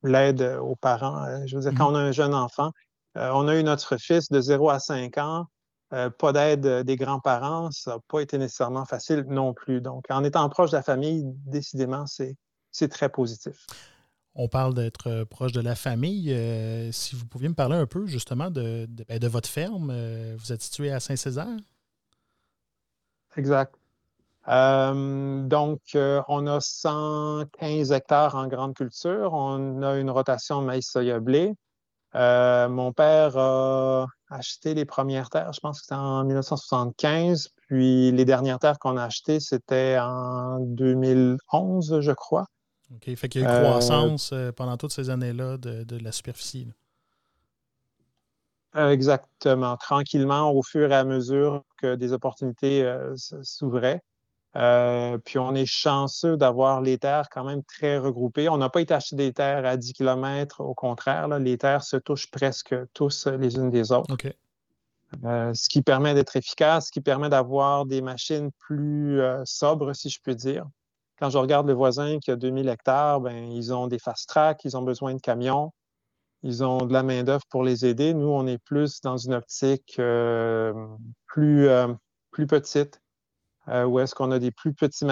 l'aide aux parents. Je veux dire, quand mmh. on a un jeune enfant, on a eu notre fils de 0 à 5 ans, euh, pas d'aide euh, des grands-parents, ça n'a pas été nécessairement facile non plus. Donc, en étant proche de la famille, décidément, c'est très positif. On parle d'être euh, proche de la famille. si vous pouviez me parler un peu justement de, de, ben, votre ferme, vous êtes situé à Saint-Césaire? Exact. donc, on a 115 hectares en grande culture. On a une rotation maïs, blé. mon père a acheté les premières terres, je pense que c'était en 1975. Puis les dernières terres qu'on a achetées, c'était en 2011, je crois. OK. Fait qu'il y a eu une croissance euh, pendant toutes ces années-là de, la superficie. Exactement. Tranquillement, au fur et à mesure que des opportunités euh, s'ouvraient. Euh, puis on est chanceux d'avoir les terres quand même très regroupées. On n'a pas été acheter des terres à 10 km, au contraire, les terres se touchent presque tous les unes des autres. Euh, ce qui permet d'être efficace, ce qui permet d'avoir des machines plus euh, sobres, si je peux dire. Quand je regarde le voisin qui a 2000 hectares, ben, ils ont des fast tracks, ils ont besoin de camions, ils ont de la main-d'œuvre pour les aider. Nous, on est plus dans une optique plus, plus petite euh, où est-ce qu'on a des plus, petites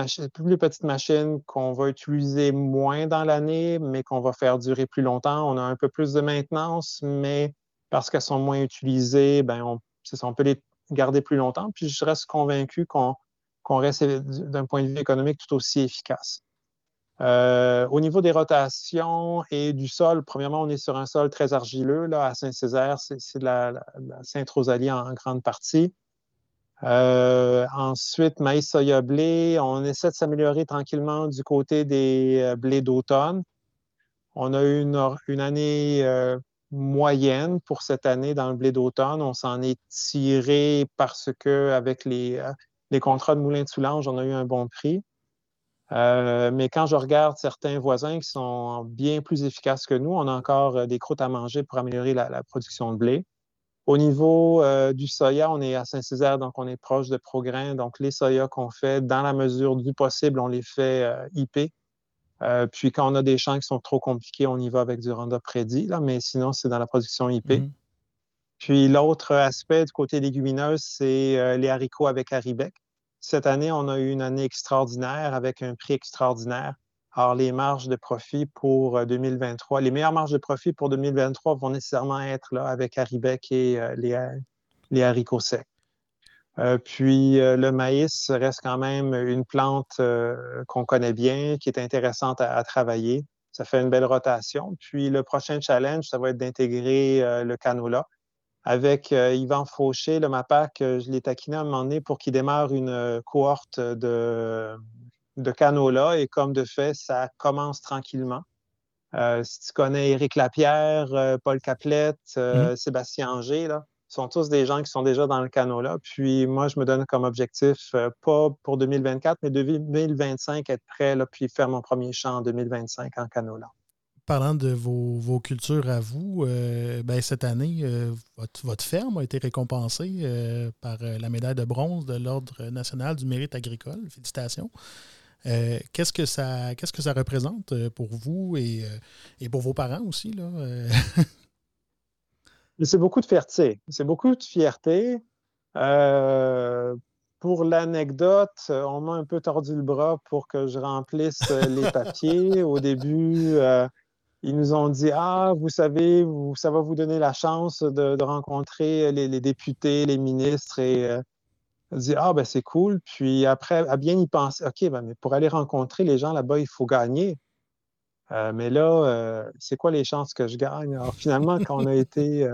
machines qu'on va utiliser moins dans l'année, mais qu'on va faire durer plus longtemps. On a un peu plus de maintenance, mais parce qu'elles sont moins utilisées, ben on, peut les garder plus longtemps. Puis je reste convaincu qu'on reste d'un point de vue économique tout aussi efficace. Euh, au niveau des rotations et du sol, premièrement, on est sur un sol très argileux. Là, à Saint-Césaire, c'est de la Sainte-Rosalie en, grande partie. Euh, ensuite, maïs, soya, blé. On essaie de s'améliorer tranquillement du côté des euh, blés d'automne. On a eu une, année euh, moyenne pour cette année dans le blé d'automne. On s'en est tiré parce que avec les, les contrats de moulin de Soulange, on a eu un bon prix. mais quand je regarde certains voisins qui sont bien plus efficaces que nous, on a encore des croûtes à manger pour améliorer la production de blé. Au niveau euh, du soya, on est à Saint-Césaire, donc on est proche de Progrin. Donc, les soya qu'on fait, dans la mesure du possible, on les fait euh, IP. Euh, puis, quand on a des champs qui sont trop compliqués, on y va avec du Roundup Ready, là, mais sinon, c'est dans la production IP. Mm-hmm. Puis, l'autre aspect du côté légumineuse, c'est les haricots avec Haribec. Cette année, on a eu une année extraordinaire avec un prix extraordinaire. Alors, les marges de profit pour 2023, euh, les meilleures marges de profit pour 2023 vont nécessairement être là avec Aribec et euh, les, haricots secs. Euh, puis le maïs reste quand même une plante qu'on connaît bien, qui est intéressante à, travailler. Ça fait une belle rotation. Puis le prochain challenge, ça va être d'intégrer le canola. Avec Yvan Fauché, le MAPAC, je l'ai taquiné à un moment donné pour qu'il démarre une cohorte de, de canola et comme de fait, ça commence tranquillement. Euh, si tu connais Éric Lapierre, euh, Paul Caplette, euh, mm-hmm. Sébastien Anger, là, sont tous des gens qui sont déjà dans le canola. Puis moi, je me donne comme objectif, pas pour 2024, mais 2025, être prêt, là, puis faire mon premier champ en 2025 en canola. Parlant de vos, cultures à vous, ben, cette année, votre, votre, ferme a été récompensée par la médaille de bronze de l'Ordre national du mérite agricole. Félicitations. Euh, qu'est-ce, que ça, qu'est-ce que ça représente euh, pour vous et, euh, et pour vos parents aussi? Là? c'est beaucoup de fierté. C'est beaucoup de fierté. pour l'anecdote, on m'a un peu tordu le bras pour que je remplisse les *laughs* papiers. Au début, ils nous ont dit Ah, vous savez, vous, ça va vous donner la chance de, rencontrer les, les, députés, les ministres et dit Ah, ben c'est cool. Puis après, à bien y penser, OK, ben, mais pour aller rencontrer les gens là-bas, il faut gagner. Euh, mais là, euh, c'est quoi les chances que je gagne? Alors finalement, quand on a *laughs* été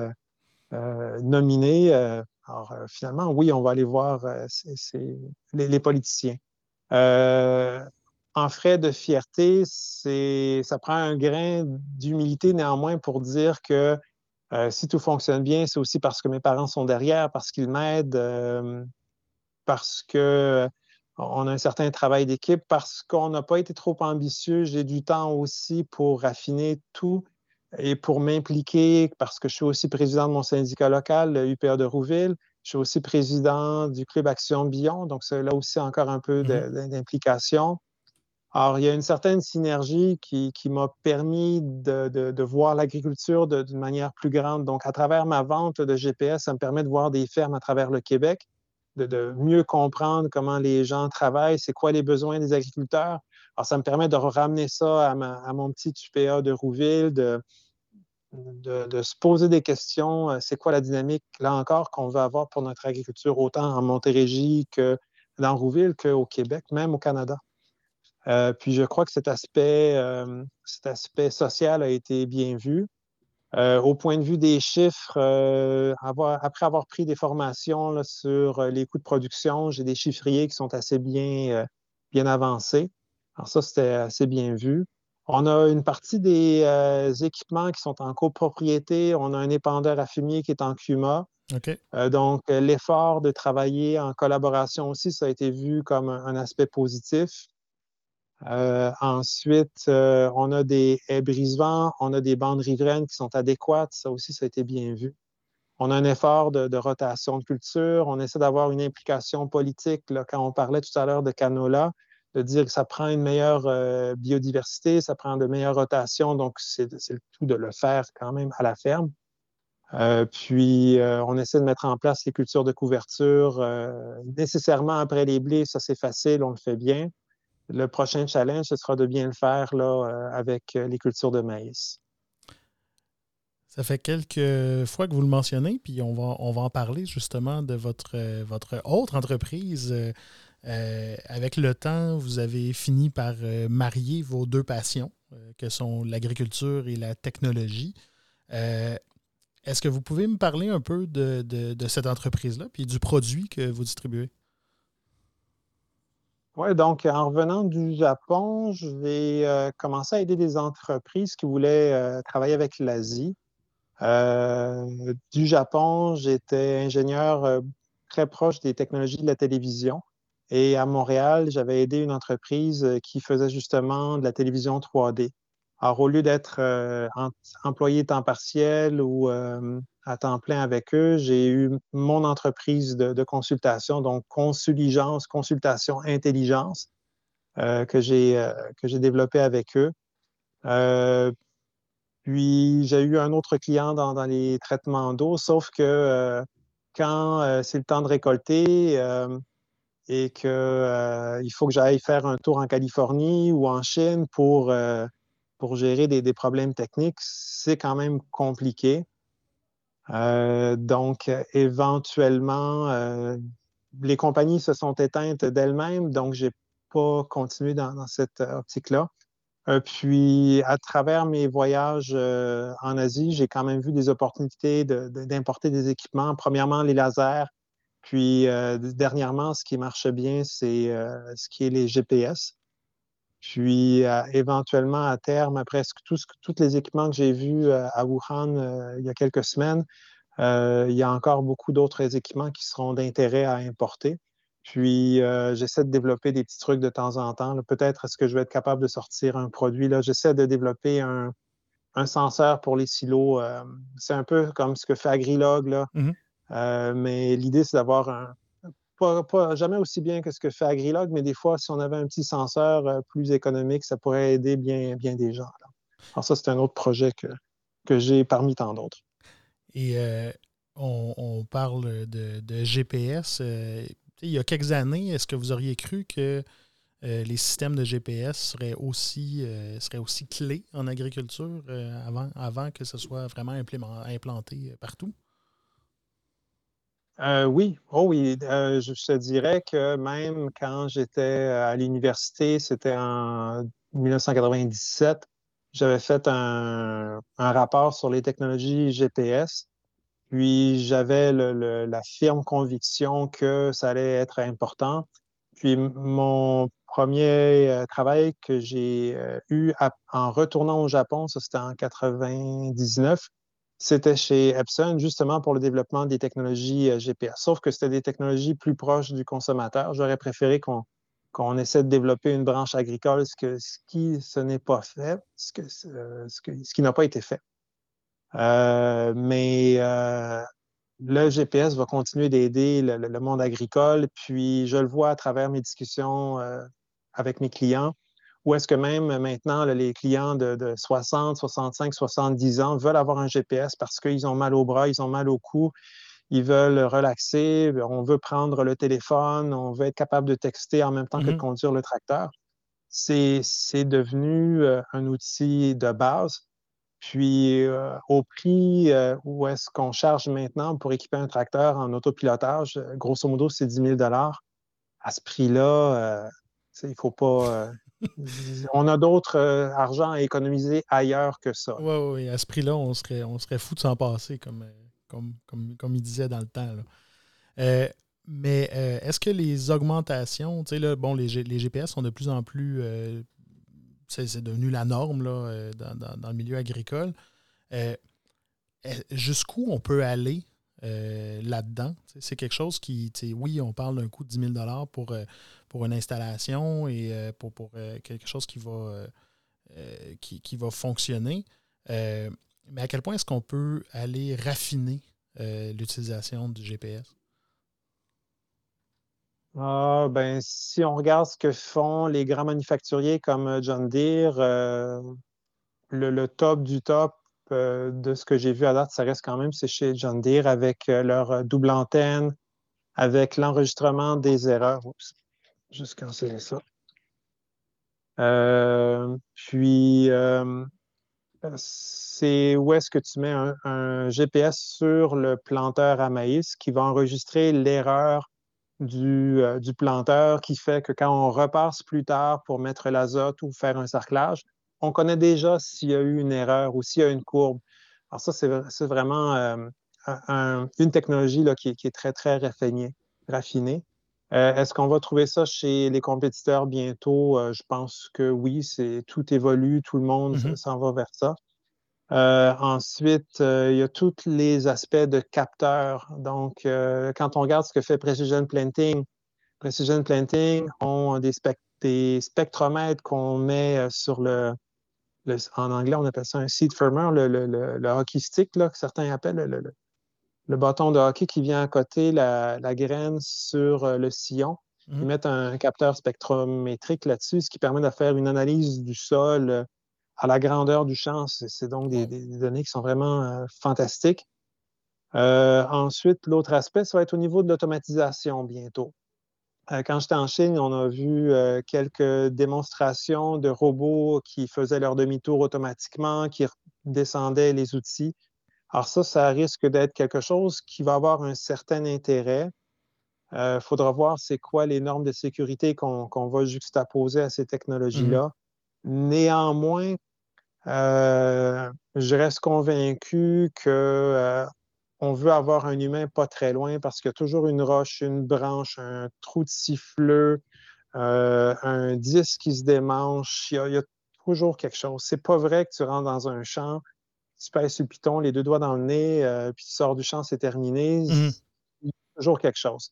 euh, nominé, alors finalement, oui, on va aller voir les, politiciens. en frais de fierté, ça prend un grain d'humilité néanmoins pour dire que si tout fonctionne bien, c'est aussi parce que mes parents sont derrière, parce qu'ils m'aident parce que on a un certain travail d'équipe parce qu'on n'a pas été trop ambitieux. J'ai du temps aussi pour raffiner tout et pour m'impliquer parce que je suis aussi président de mon syndicat local, le UPA de Rouville. Je suis aussi président du Club Action Bion, donc c'est là aussi encore un peu mmh d'implication. Alors, il y a une certaine synergie qui, m'a permis de, voir l'agriculture d'une manière plus grande. Donc, à travers ma vente de GPS, ça me permet de voir des fermes à travers le Québec, de, mieux comprendre comment les gens travaillent, c'est quoi les besoins des agriculteurs. Alors, ça me permet de ramener ça à, mon petit UPA de Rouville, de, de, se poser des questions. Euh, c'est quoi la dynamique, là encore, qu'on veut avoir pour notre agriculture, autant en Montérégie que dans Rouville qu'au Québec, même au Canada. Euh, puis je crois que cet aspect, euh, cet aspect social a été bien vu. Au point de vue des chiffres, après avoir pris des formations sur les coûts de production, j'ai des chiffriers qui sont assez bien, bien avancés. Alors ça, c'était assez bien vu. On a une partie des euh, équipements qui sont en copropriété. On a un épandeur à fumier qui est en CUMA. Euh, donc, l'effort de travailler en collaboration aussi, ça a été vu comme un, aspect positif. Euh, ensuite, on a des haies brise-vent, on a des bandes riveraines qui sont adéquates. Ça aussi, ça a été bien vu. On a un effort de, rotation de culture. On essaie d'avoir une implication politique. Là, quand on parlait tout à l'heure de canola, de dire que ça prend une meilleure euh, biodiversité, ça prend de meilleures rotations, donc c'est le tout de le faire quand même à la ferme. Euh, puis, euh, on essaie de mettre en place les cultures de couverture. nécessairement après les blés, ça c'est facile, on le fait bien. Le prochain challenge, ce sera de bien le faire là, avec les cultures de maïs. Ça fait quelques fois que vous le mentionnez, puis on va, on va en parler justement de votre, votre autre entreprise euh, avec le temps, vous avez fini par euh, marier vos deux passions, euh, que sont l'agriculture et la technologie. Est-ce que vous pouvez me parler un peu de, cette entreprise-là, puis du produit que vous distribuez? Oui, donc en revenant du Japon, je vais commencer à aider des entreprises qui voulaient travailler avec l'Asie. du Japon, j'étais ingénieur très proche des technologies de la télévision. Et à Montréal, j'avais aidé une entreprise euh, qui faisait justement de la télévision 3D. Alors, au lieu d'être euh, employé temps partiel ou euh, à temps plein avec eux, j'ai eu mon entreprise de, consultation, donc Consuligence, Consultation Intelligence, que j'ai développé avec eux. puis, j'ai eu un autre client dans, dans les traitements d'eau, sauf que quand c'est le temps de récolter, et qu'il euh, faut que j'aille faire un tour en Californie ou en Chine pour, euh, pour gérer des, problèmes techniques, c'est quand même compliqué. Euh, donc, éventuellement, les compagnies se sont éteintes d'elles-mêmes, donc je n'ai pas continué dans, cette optique-là. puis, à travers mes voyages en Asie, j'ai quand même vu des opportunités d'importer des équipements. Premièrement, les lasers, puis euh, dernièrement, ce qui marche bien, c'est euh, ce qui est les GPS. Puis euh, éventuellement, à terme, après tous les équipements que j'ai vus à Wuhan il y a quelques semaines, il y a encore beaucoup d'autres équipements qui seront d'intérêt à importer. Puis j'essaie de développer des petits trucs de temps en temps. Peut-être est-ce que je vais être capable de sortir un produit. J'essaie de développer un, un, senseur pour les silos. c'est un peu comme ce que fait Agrilog. Là. Mmh euh, mais l'idée, c'est d'avoir un. Pas, jamais aussi bien que ce que fait Agrilog, mais des fois, si on avait un petit senseur euh, plus économique, ça pourrait aider bien, bien des gens. Alors, ça, c'est un autre projet que, que j'ai parmi tant d'autres. Et euh, on, parle de, GPS. il y a quelques années, est-ce que vous auriez cru que les systèmes de GPS seraient aussi, aussi clés en agriculture avant, avant que ce soit vraiment implanté partout? Euh, oui, oh oui, euh, je te dirais que même quand j'étais à l'université, c'était en 1997, j'avais fait un, rapport sur les technologies GPS, puis j'avais la firme conviction que ça allait être important. Puis mon premier euh, travail que j'ai eu en retournant au Japon, ça c'était en 99, c'était chez Epson, justement pour le développement des technologies euh, GPS. Sauf que c'était des technologies plus proches du consommateur. J'aurais préféré qu'on essaie de développer une branche agricole, ce, que, ce qui ce n'est pas fait, ce, qui n'a pas été fait. mais le GPS va continuer d'aider le, monde agricole, puis je le vois à travers mes discussions avec mes clients, où est-ce que même maintenant, les clients de, 60, 65, 70 ans veulent avoir un GPS parce qu'ils ont mal au bras, ils ont mal au cou, ils veulent relaxer, on veut prendre le téléphone, on veut être capable de texter en même temps que de mm-hmm. conduire le tracteur. C'est devenu euh, un outil de base. Puis euh, au prix euh, où est-ce qu'on charge maintenant pour équiper un tracteur en autopilotage, grosso modo, c'est 10 000 À ce prix-là, il ne faut pas. *laughs* on a d'autres argent à économiser ailleurs que ça. Oui, oui, à ce prix-là, on serait, on serait fou de s'en passer comme comme, comme, il disait dans le temps. Euh, mais euh, est-ce que les augmentations, tu sais, là, bon, les, les, GPS sont de plus en plus. Euh, c'est devenu la norme là, dans, le milieu agricole. Jusqu'où on peut aller là-dedans? C'est quelque chose qui, oui, on parle d'un coût de 10 000 pour, pour une installation et pour, pour quelque chose qui va, qui, qui, va fonctionner. Mais à quel point est-ce qu'on peut aller raffiner euh, l'utilisation du GPS? Ah, ben, si on regarde ce que font les grands manufacturiers comme euh, John Deere, euh, le, top du top de ce que j'ai vu à date, ça reste quand même, c'est chez John Deere avec leur double antenne, avec l'enregistrement des erreurs. Oups, juste canceller ça. puis, c'est où est-ce que tu mets un, GPS sur le planteur à maïs qui va enregistrer l'erreur euh, du, planteur qui fait que quand on repasse plus tard pour mettre l'azote ou faire un cerclage, on connaît déjà s'il y a eu une erreur ou s'il y a une courbe. Alors ça, c'est vraiment euh, une technologie là, qui, est très, très raffinée. raffinée. Euh, est-ce qu'on va trouver ça chez les compétiteurs bientôt? je pense que oui, c'est tout évolue, tout le monde mm-hmm. s'en va vers ça. Euh, ensuite, euh, il y a tous les aspects de capteurs. Donc, euh, quand on regarde ce que fait Precision Planting, Precision Planting ont des, spectromètres qu'on met sur le, En anglais, on appelle ça un seed firmer, le, hockey stick, là, que certains appellent le, bâton de hockey qui vient à côté la, graine sur le sillon. Ils mmh mettent un capteur spectrométrique là-dessus, ce qui permet de faire une analyse du sol à la grandeur du champ. C'est donc des, données qui sont vraiment euh, fantastiques. Euh, ensuite, l'autre aspect, ça va être au niveau de l'automatisation bientôt. Euh, quand j'étais en Chine, on a vu quelques démonstrations de robots qui faisaient leur demi-tour automatiquement, qui descendaient les outils. Alors ça, ça risque d'être quelque chose qui va avoir un certain intérêt. Il faudra voir c'est quoi les normes de sécurité qu'on va juxtaposer à ces mmh technologies-là. Néanmoins, euh, je reste convaincu qu'on euh, veut avoir un humain pas très loin parce qu'il y a toujours une roche, une branche, un trou de siffleux, euh, un disque qui se démanche. Il y a, toujours quelque chose. C'est pas vrai que tu rentres dans un champ, tu pèses sur le piton, les deux doigts dans le nez, puis tu sors du champ, c'est terminé. Mmh Il y a toujours quelque chose.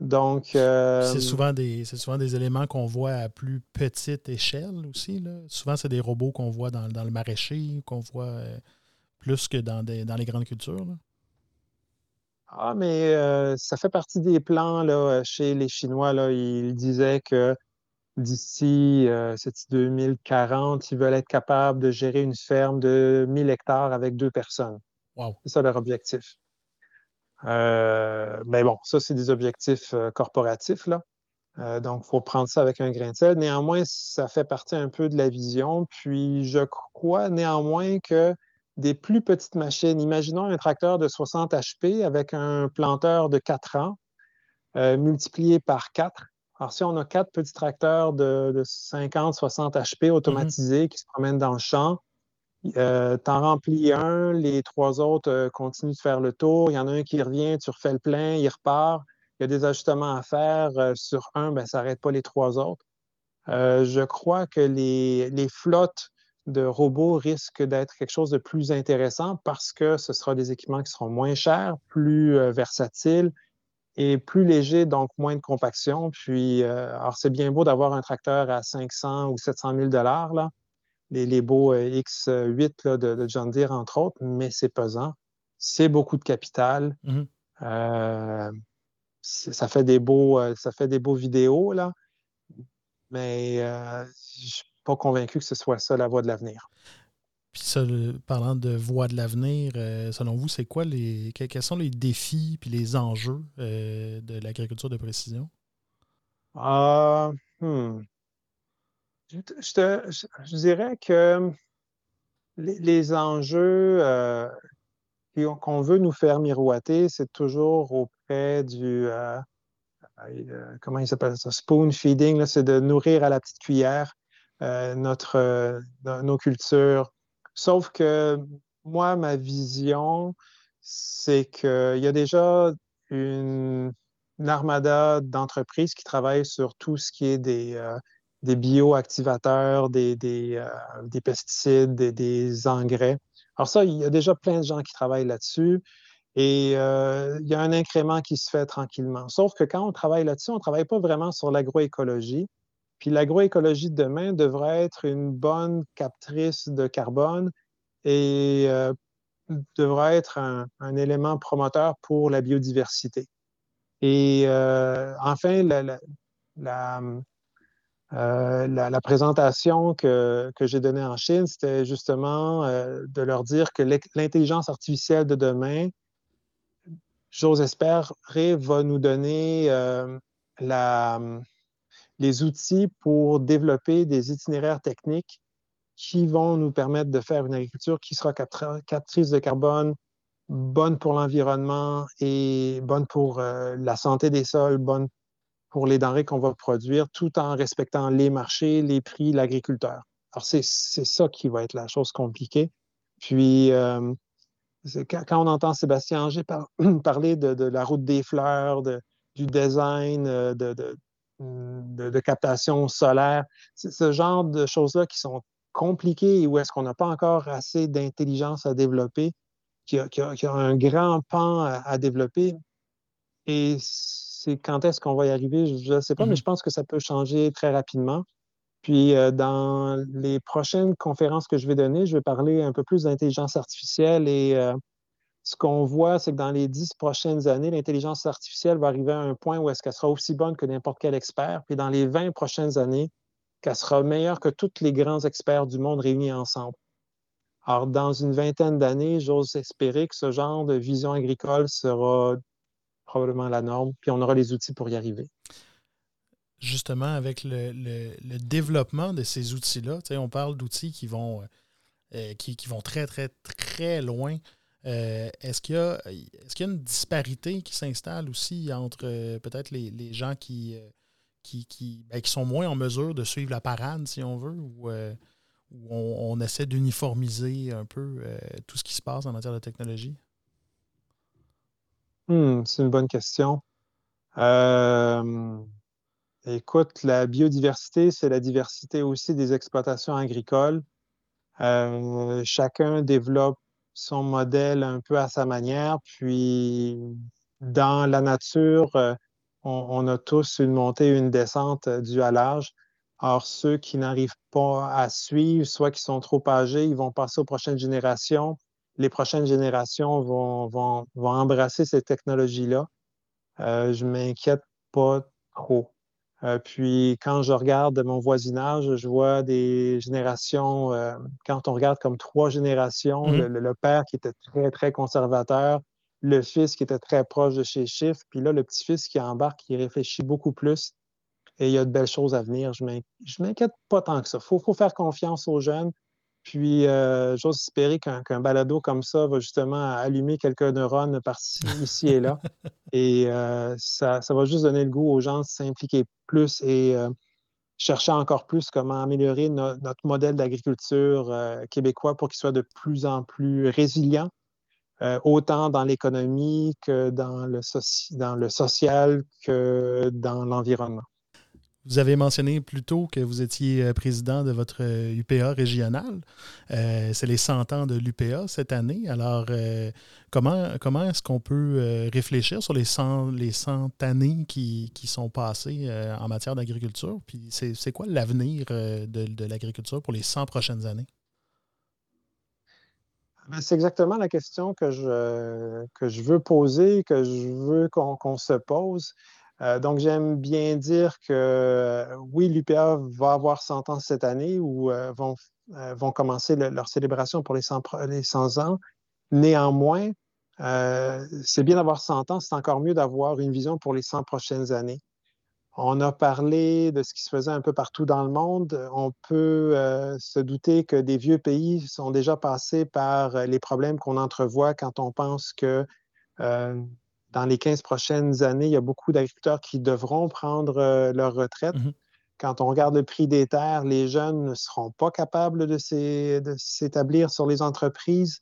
Donc. Euh, c'est souvent, des, souvent des éléments qu'on voit à plus petite échelle aussi. Souvent, c'est des robots qu'on voit dans, le maraîcher, qu'on voit euh, plus que dans, dans les grandes cultures. Ah, mais euh, ça fait partie des plans là, chez les Chinois. Là. Ils disaient que d'ici 2040, ils veulent être capables de gérer une ferme de 1000 hectares avec deux personnes. C'est ça leur objectif. Euh, mais bon, ça, c'est des objectifs euh, corporatifs, là. Euh, donc, il faut prendre ça avec un grain de sel. Néanmoins, ça fait partie un peu de la vision. Puis, je crois néanmoins que des plus petites machines, imaginons un tracteur de 60 HP avec un planteur de 4 ans, multiplié par 4. Alors, si on a quatre petits tracteurs de, 50, 60 HP automatisés qui se promènent dans le champ, euh, T'en remplis un, les trois autres euh, continuent de faire le tour. Il y en a un qui revient, tu refais le plein, il repart. Il y a des ajustements à faire. Euh, sur un, ben, ça n'arrête pas les trois autres. Euh, je crois que les, les, flottes de robots risquent d'être quelque chose de plus intéressant parce que ce sera des équipements qui seront moins chers, plus versatiles et plus léger, donc moins de compaction. Puis, alors c'est bien beau d'avoir un tracteur à 500 ou 700 000 là, les, les beaux X8 de, John Deere, entre autres, mais c'est pesant. C'est beaucoup de capital. Mm-hmm. ça fait des beaux, ça fait des beaux vidéos, là. Mais je ne suis pas convaincu que ce soit ça la voie de l'avenir. Puis parlant de voie de l'avenir, euh, selon vous, c'est quoi les. Quels sont les défis puis les enjeux euh, de l'agriculture de précision? Ah, hmm. je, dirais que les, enjeux euh, qu'on veut nous faire miroiter, c'est toujours auprès du. comment il s'appelle ça? Spoon feeding, c'est de nourrir à la petite cuillère notre, nos cultures Sauf que moi, ma vision, c'est qu'il y a déjà une, armada d'entreprises qui travaillent sur tout ce qui est des, euh, bioactivateurs, des, euh, pesticides, des, engrais. Alors ça, il y a déjà plein de gens qui travaillent là-dessus et euh, il y a un incrément qui se fait tranquillement. Sauf que quand on travaille là-dessus, on ne travaille pas vraiment sur l'agroécologie. Puis l'agroécologie de demain devrait être une bonne captrice de carbone et euh, devrait être un, élément promoteur pour la biodiversité. Et euh, enfin, la, euh, présentation que, j'ai donnée en Chine, c'était justement de leur dire que l'intelligence artificielle de demain, j'ose espérer, va nous donner la, les outils pour développer des itinéraires techniques qui vont nous permettre de faire une agriculture qui sera captrice de carbone, bonne pour l'environnement et bonne pour euh, la santé des sols, bonne pour les denrées qu'on va produire, tout en respectant les marchés, les prix, l'agriculteur. Alors, c'est ça qui va être la chose compliquée. Puis, euh, quand, on entend Sébastien Anger *clears throat* parler de, la route des fleurs, du design, euh, de, de, captation solaire. C'est ce genre de choses-là qui sont compliquées et où est-ce qu'on n'a pas encore assez d'intelligence à développer, qui a, un grand pan à, développer. Et c'est quand est-ce qu'on va y arriver, je ne sais pas, mais mm-hmm. je pense que ça peut changer très rapidement. Puis euh, dans les prochaines conférences que je vais donner, je vais parler un peu plus d'intelligence artificielle et euh, ce qu'on voit, c'est que dans les dix prochaines années, l'intelligence artificielle va arriver à un point où est-ce qu'elle sera aussi bonne que n'importe quel expert. Puis dans les 20 prochaines années, qu'elle sera meilleure que tous les grands experts du monde réunis ensemble. Alors, dans une vingtaine d'années, j'ose espérer que ce genre de vision agricole sera probablement la norme, puis on aura les outils pour y arriver. Justement, avec le, développement de ces outils-là, on parle d'outils qui vont, euh, qui, vont très, très, très loin euh, est-ce qu'il y, a, une disparité qui s'installe aussi entre euh, peut-être les, gens qui, euh, ben, qui, sont moins en mesure de suivre la parade, si on veut, ou on, essaie d'uniformiser un peu tout ce qui se passe en matière de technologie? Hmm, c'est une bonne question. écoute, la biodiversité, c'est la diversité aussi des exploitations agricoles. chacun développe son modèle un peu à sa manière. Puis, dans la nature, euh, on, a tous une montée, une descente euh, due à l'âge. Or, ceux qui n'arrivent pas à suivre, soit qui sont trop âgés, ils vont passer aux prochaines générations. Les prochaines générations vont, vont, embrasser ces technologies-là. Euh, je m'inquiète pas trop. Euh, puis quand je regarde mon voisinage, je vois des générations, euh, quand on regarde comme trois générations, mmh le, père qui était très, très conservateur, le fils qui était très proche de chez Chiffre, puis là, le petit-fils qui embarque, qui réfléchit beaucoup plus. Et il y a de belles choses à venir. Je ne m'inquiète pas tant que ça. Il faut, faut, faire confiance aux jeunes. Puis, euh, j'ose espérer qu'un balado comme ça va justement allumer quelques neurones par *laughs* ici et là. Et euh, ça, va juste donner le goût aux gens de s'impliquer plus et euh, chercher encore plus comment améliorer notre modèle d'agriculture québécois pour qu'il soit de plus en plus résilient, autant dans l'économie que dans le, dans le social que dans l'environnement. Vous avez mentionné plus tôt que vous étiez euh, président de votre UPA régional. c'est les 100 ans de l'UPA cette année. Alors, comment, comment est-ce qu'on peut réfléchir sur les 100, les 100 années qui, sont passées en matière d'agriculture? Puis, c'est quoi l'avenir de, de l'agriculture pour les 100 prochaines années? Ben, c'est exactement la question que je, que je veux poser, que je veux qu'on se pose. Euh, donc, j'aime bien dire que euh, oui, l'UPA va avoir 100 ans cette année ou euh, vont, vont commencer leur célébration pour les 100, les 100 ans. Néanmoins, c'est bien d'avoir 100 ans, c'est encore mieux d'avoir une vision pour les 100 prochaines années. On a parlé de ce qui se faisait un peu partout dans le monde. On peut se douter que des vieux pays sont déjà passés par les problèmes qu'on entrevoit quand on pense que dans les 15 prochaines années, il y a beaucoup d'agriculteurs qui devront prendre euh, leur retraite. Mmh quand on regarde le prix des terres, les jeunes ne seront pas capables de s'établir sur les entreprises.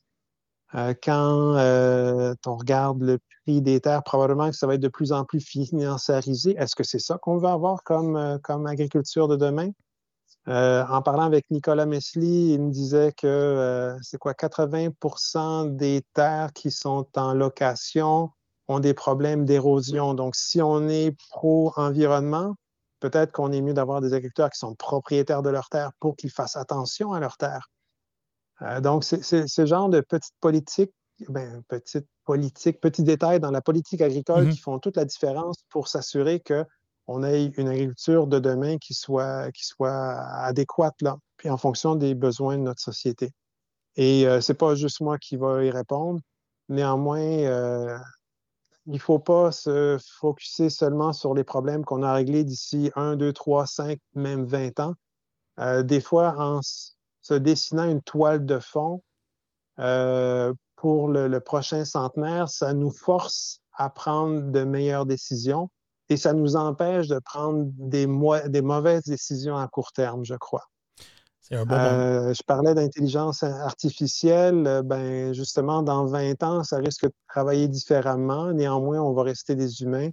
Euh, quand euh, on regarde le prix des terres, probablement que ça va être de plus en plus financiarisé. Est-ce que c'est ça qu'on veut avoir comme, comme agriculture de demain? en parlant avec Nicolas Mesli, il me disait que c'est quoi, 80% des terres qui sont en location ont des problèmes d'érosion. Donc, si on est pro-environnement, peut-être qu'on est mieux d'avoir des agriculteurs qui sont propriétaires de leurs terres pour qu'ils fassent attention à leurs terres. Euh, donc, c'est ce genre de petites politiques, ben, petites politiques, petits détails dans la politique agricole mm-hmm. qui font toute la différence pour s'assurer qu'on ait une agriculture de demain qui soit, qui soit adéquate, là, puis en fonction des besoins de notre société. Et euh, ce n'est pas juste moi qui va y répondre. Néanmoins, euh, il ne faut pas se focuser seulement sur les problèmes qu'on a réglés d'ici 1, 2, 3, 5, même 20 ans. des fois, en se dessinant une toile de fond euh, pour le, prochain centenaire, ça nous force à prendre de meilleures décisions et ça nous empêche de prendre des, des mauvaises décisions à court terme, je crois. Un bon euh, je parlais d'intelligence artificielle. Euh, ben, justement, dans 20 ans, ça risque de travailler différemment. Néanmoins, on va rester des humains.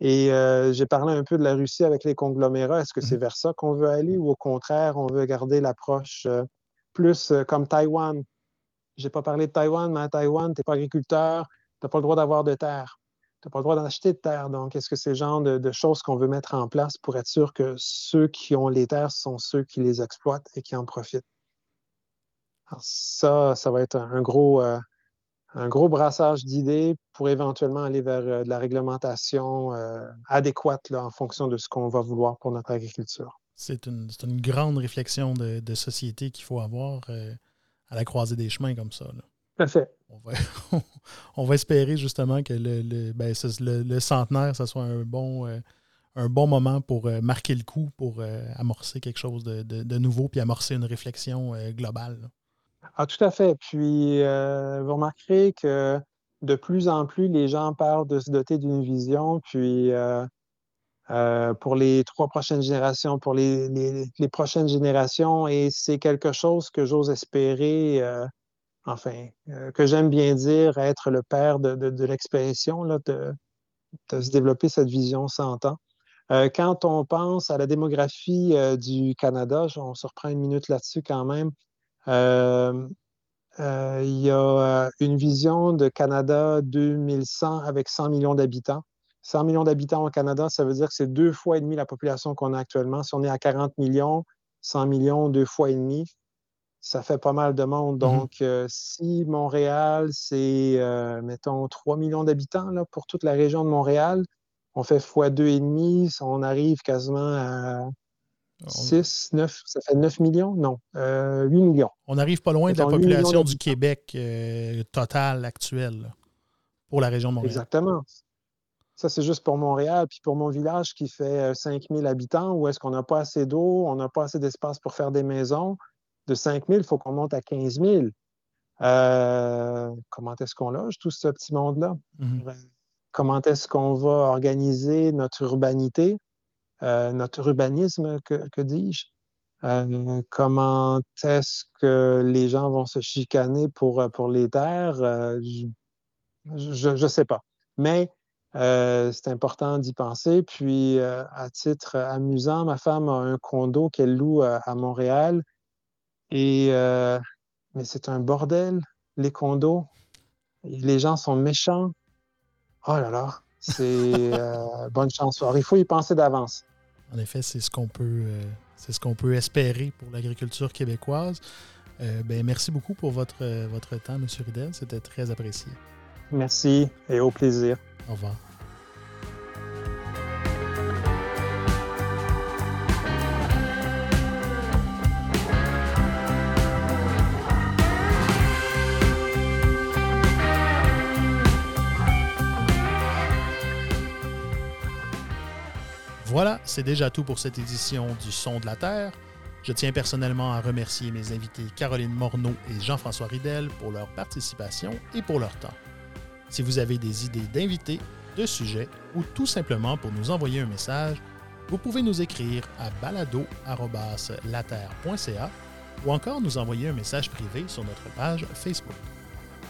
Et euh, j'ai parlé un peu de la Russie avec les conglomérats. Est-ce que c'est mmh vers ça qu'on veut aller ou au contraire, on veut garder l'approche euh, plus comme Taïwan? Je n'ai pas parlé de Taïwan, mais à Taïwan, tu n'es pas agriculteur, tu n'as pas le droit d'avoir de terre. N'as pas le droit d'acheter de terre. Donc, est-ce que c'est le genre de, choses qu'on veut mettre en place pour être sûr que ceux qui ont les terres sont ceux qui les exploitent et qui en profitent? Alors ça, ça va être un gros, un gros brassage d'idées pour éventuellement aller vers euh, de la réglementation euh, adéquate en fonction de ce qu'on va vouloir pour notre agriculture. C'est une, grande réflexion de, société qu'il faut avoir euh, à la croisée des chemins comme ça. Tout à fait. On va, *laughs* on va, espérer justement que le, le, ben, le, centenaire, ça soit un bon, un bon moment pour marquer le coup, pour amorcer quelque chose de, de, nouveau, puis amorcer une réflexion globale. Ah, tout à fait. Puis, euh, vous remarquerez que de plus en plus, les gens parlent de se doter d'une vision. Puis, euh, euh, pour les trois prochaines générations, pour les, prochaines générations, et c'est quelque chose que j'ose espérer, enfin, que j'aime bien dire être le père de, l'expression, de, se développer cette vision 100 ans. quand on pense à la démographie du Canada, on se reprend une minute là-dessus quand même, euh, euh, il y a euh, une vision de Canada 2100 avec 100 millions d'habitants. 100 millions d'habitants au Canada, ça veut dire que c'est deux fois et demi la population qu'on a actuellement. Si on est à 40 millions, 100 millions, deux fois et demi, ça fait pas mal de monde. Mm-hmm. Donc, si Montréal, c'est, mettons, 3 millions d'habitants pour toute la région de Montréal, on fait fois deux et demi, on arrive quasiment à 6, 9, ça fait 9 millions? Non, 8 euh, millions. On n'arrive pas loin de la population du Québec euh, total actuel pour la région de Montréal. Exactement. Ça, c'est juste pour Montréal. Puis pour mon village qui fait 5000 euh, habitants, où est-ce qu'on n'a pas assez d'eau, on n'a pas assez d'espace pour faire des maisons. De 5000, il faut qu'on monte à 15 000. comment est-ce qu'on loge tout ce petit monde-là? Mm-hmm. Comment est-ce qu'on va organiser notre urbanité? Euh, notre urbanisme, que, dis-je? Euh, comment est-ce que les gens vont se chicaner pour, euh, pour les terres? je ne sais pas. Mais c'est important d'y penser. Puis, à titre amusant, ma femme a un condo qu'elle loue à, Montréal. Et, mais c'est un bordel, les condos. Les gens sont méchants. Oh là là, c'est *laughs* bonne chance. Alors, il faut y penser d'avance. En effet, c'est ce qu'on peut, c'est ce qu'on peut espérer pour l'agriculture québécoise. ben, merci beaucoup pour votre, votre temps, M. Ridel. C'était très apprécié. Merci et au plaisir. Au revoir. Voilà, c'est déjà tout pour cette édition du Son de la Terre. Je tiens personnellement à remercier mes invités Caroline Morneau et Jean-François Ridel pour leur participation et pour leur temps. Si vous avez des idées d'invités, de sujets ou tout simplement pour nous envoyer un message, vous pouvez nous écrire à balado.laterre.ca ou encore nous envoyer un message privé sur notre page Facebook.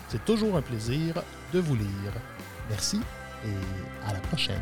C'est toujours un plaisir de vous lire. Merci et à la prochaine.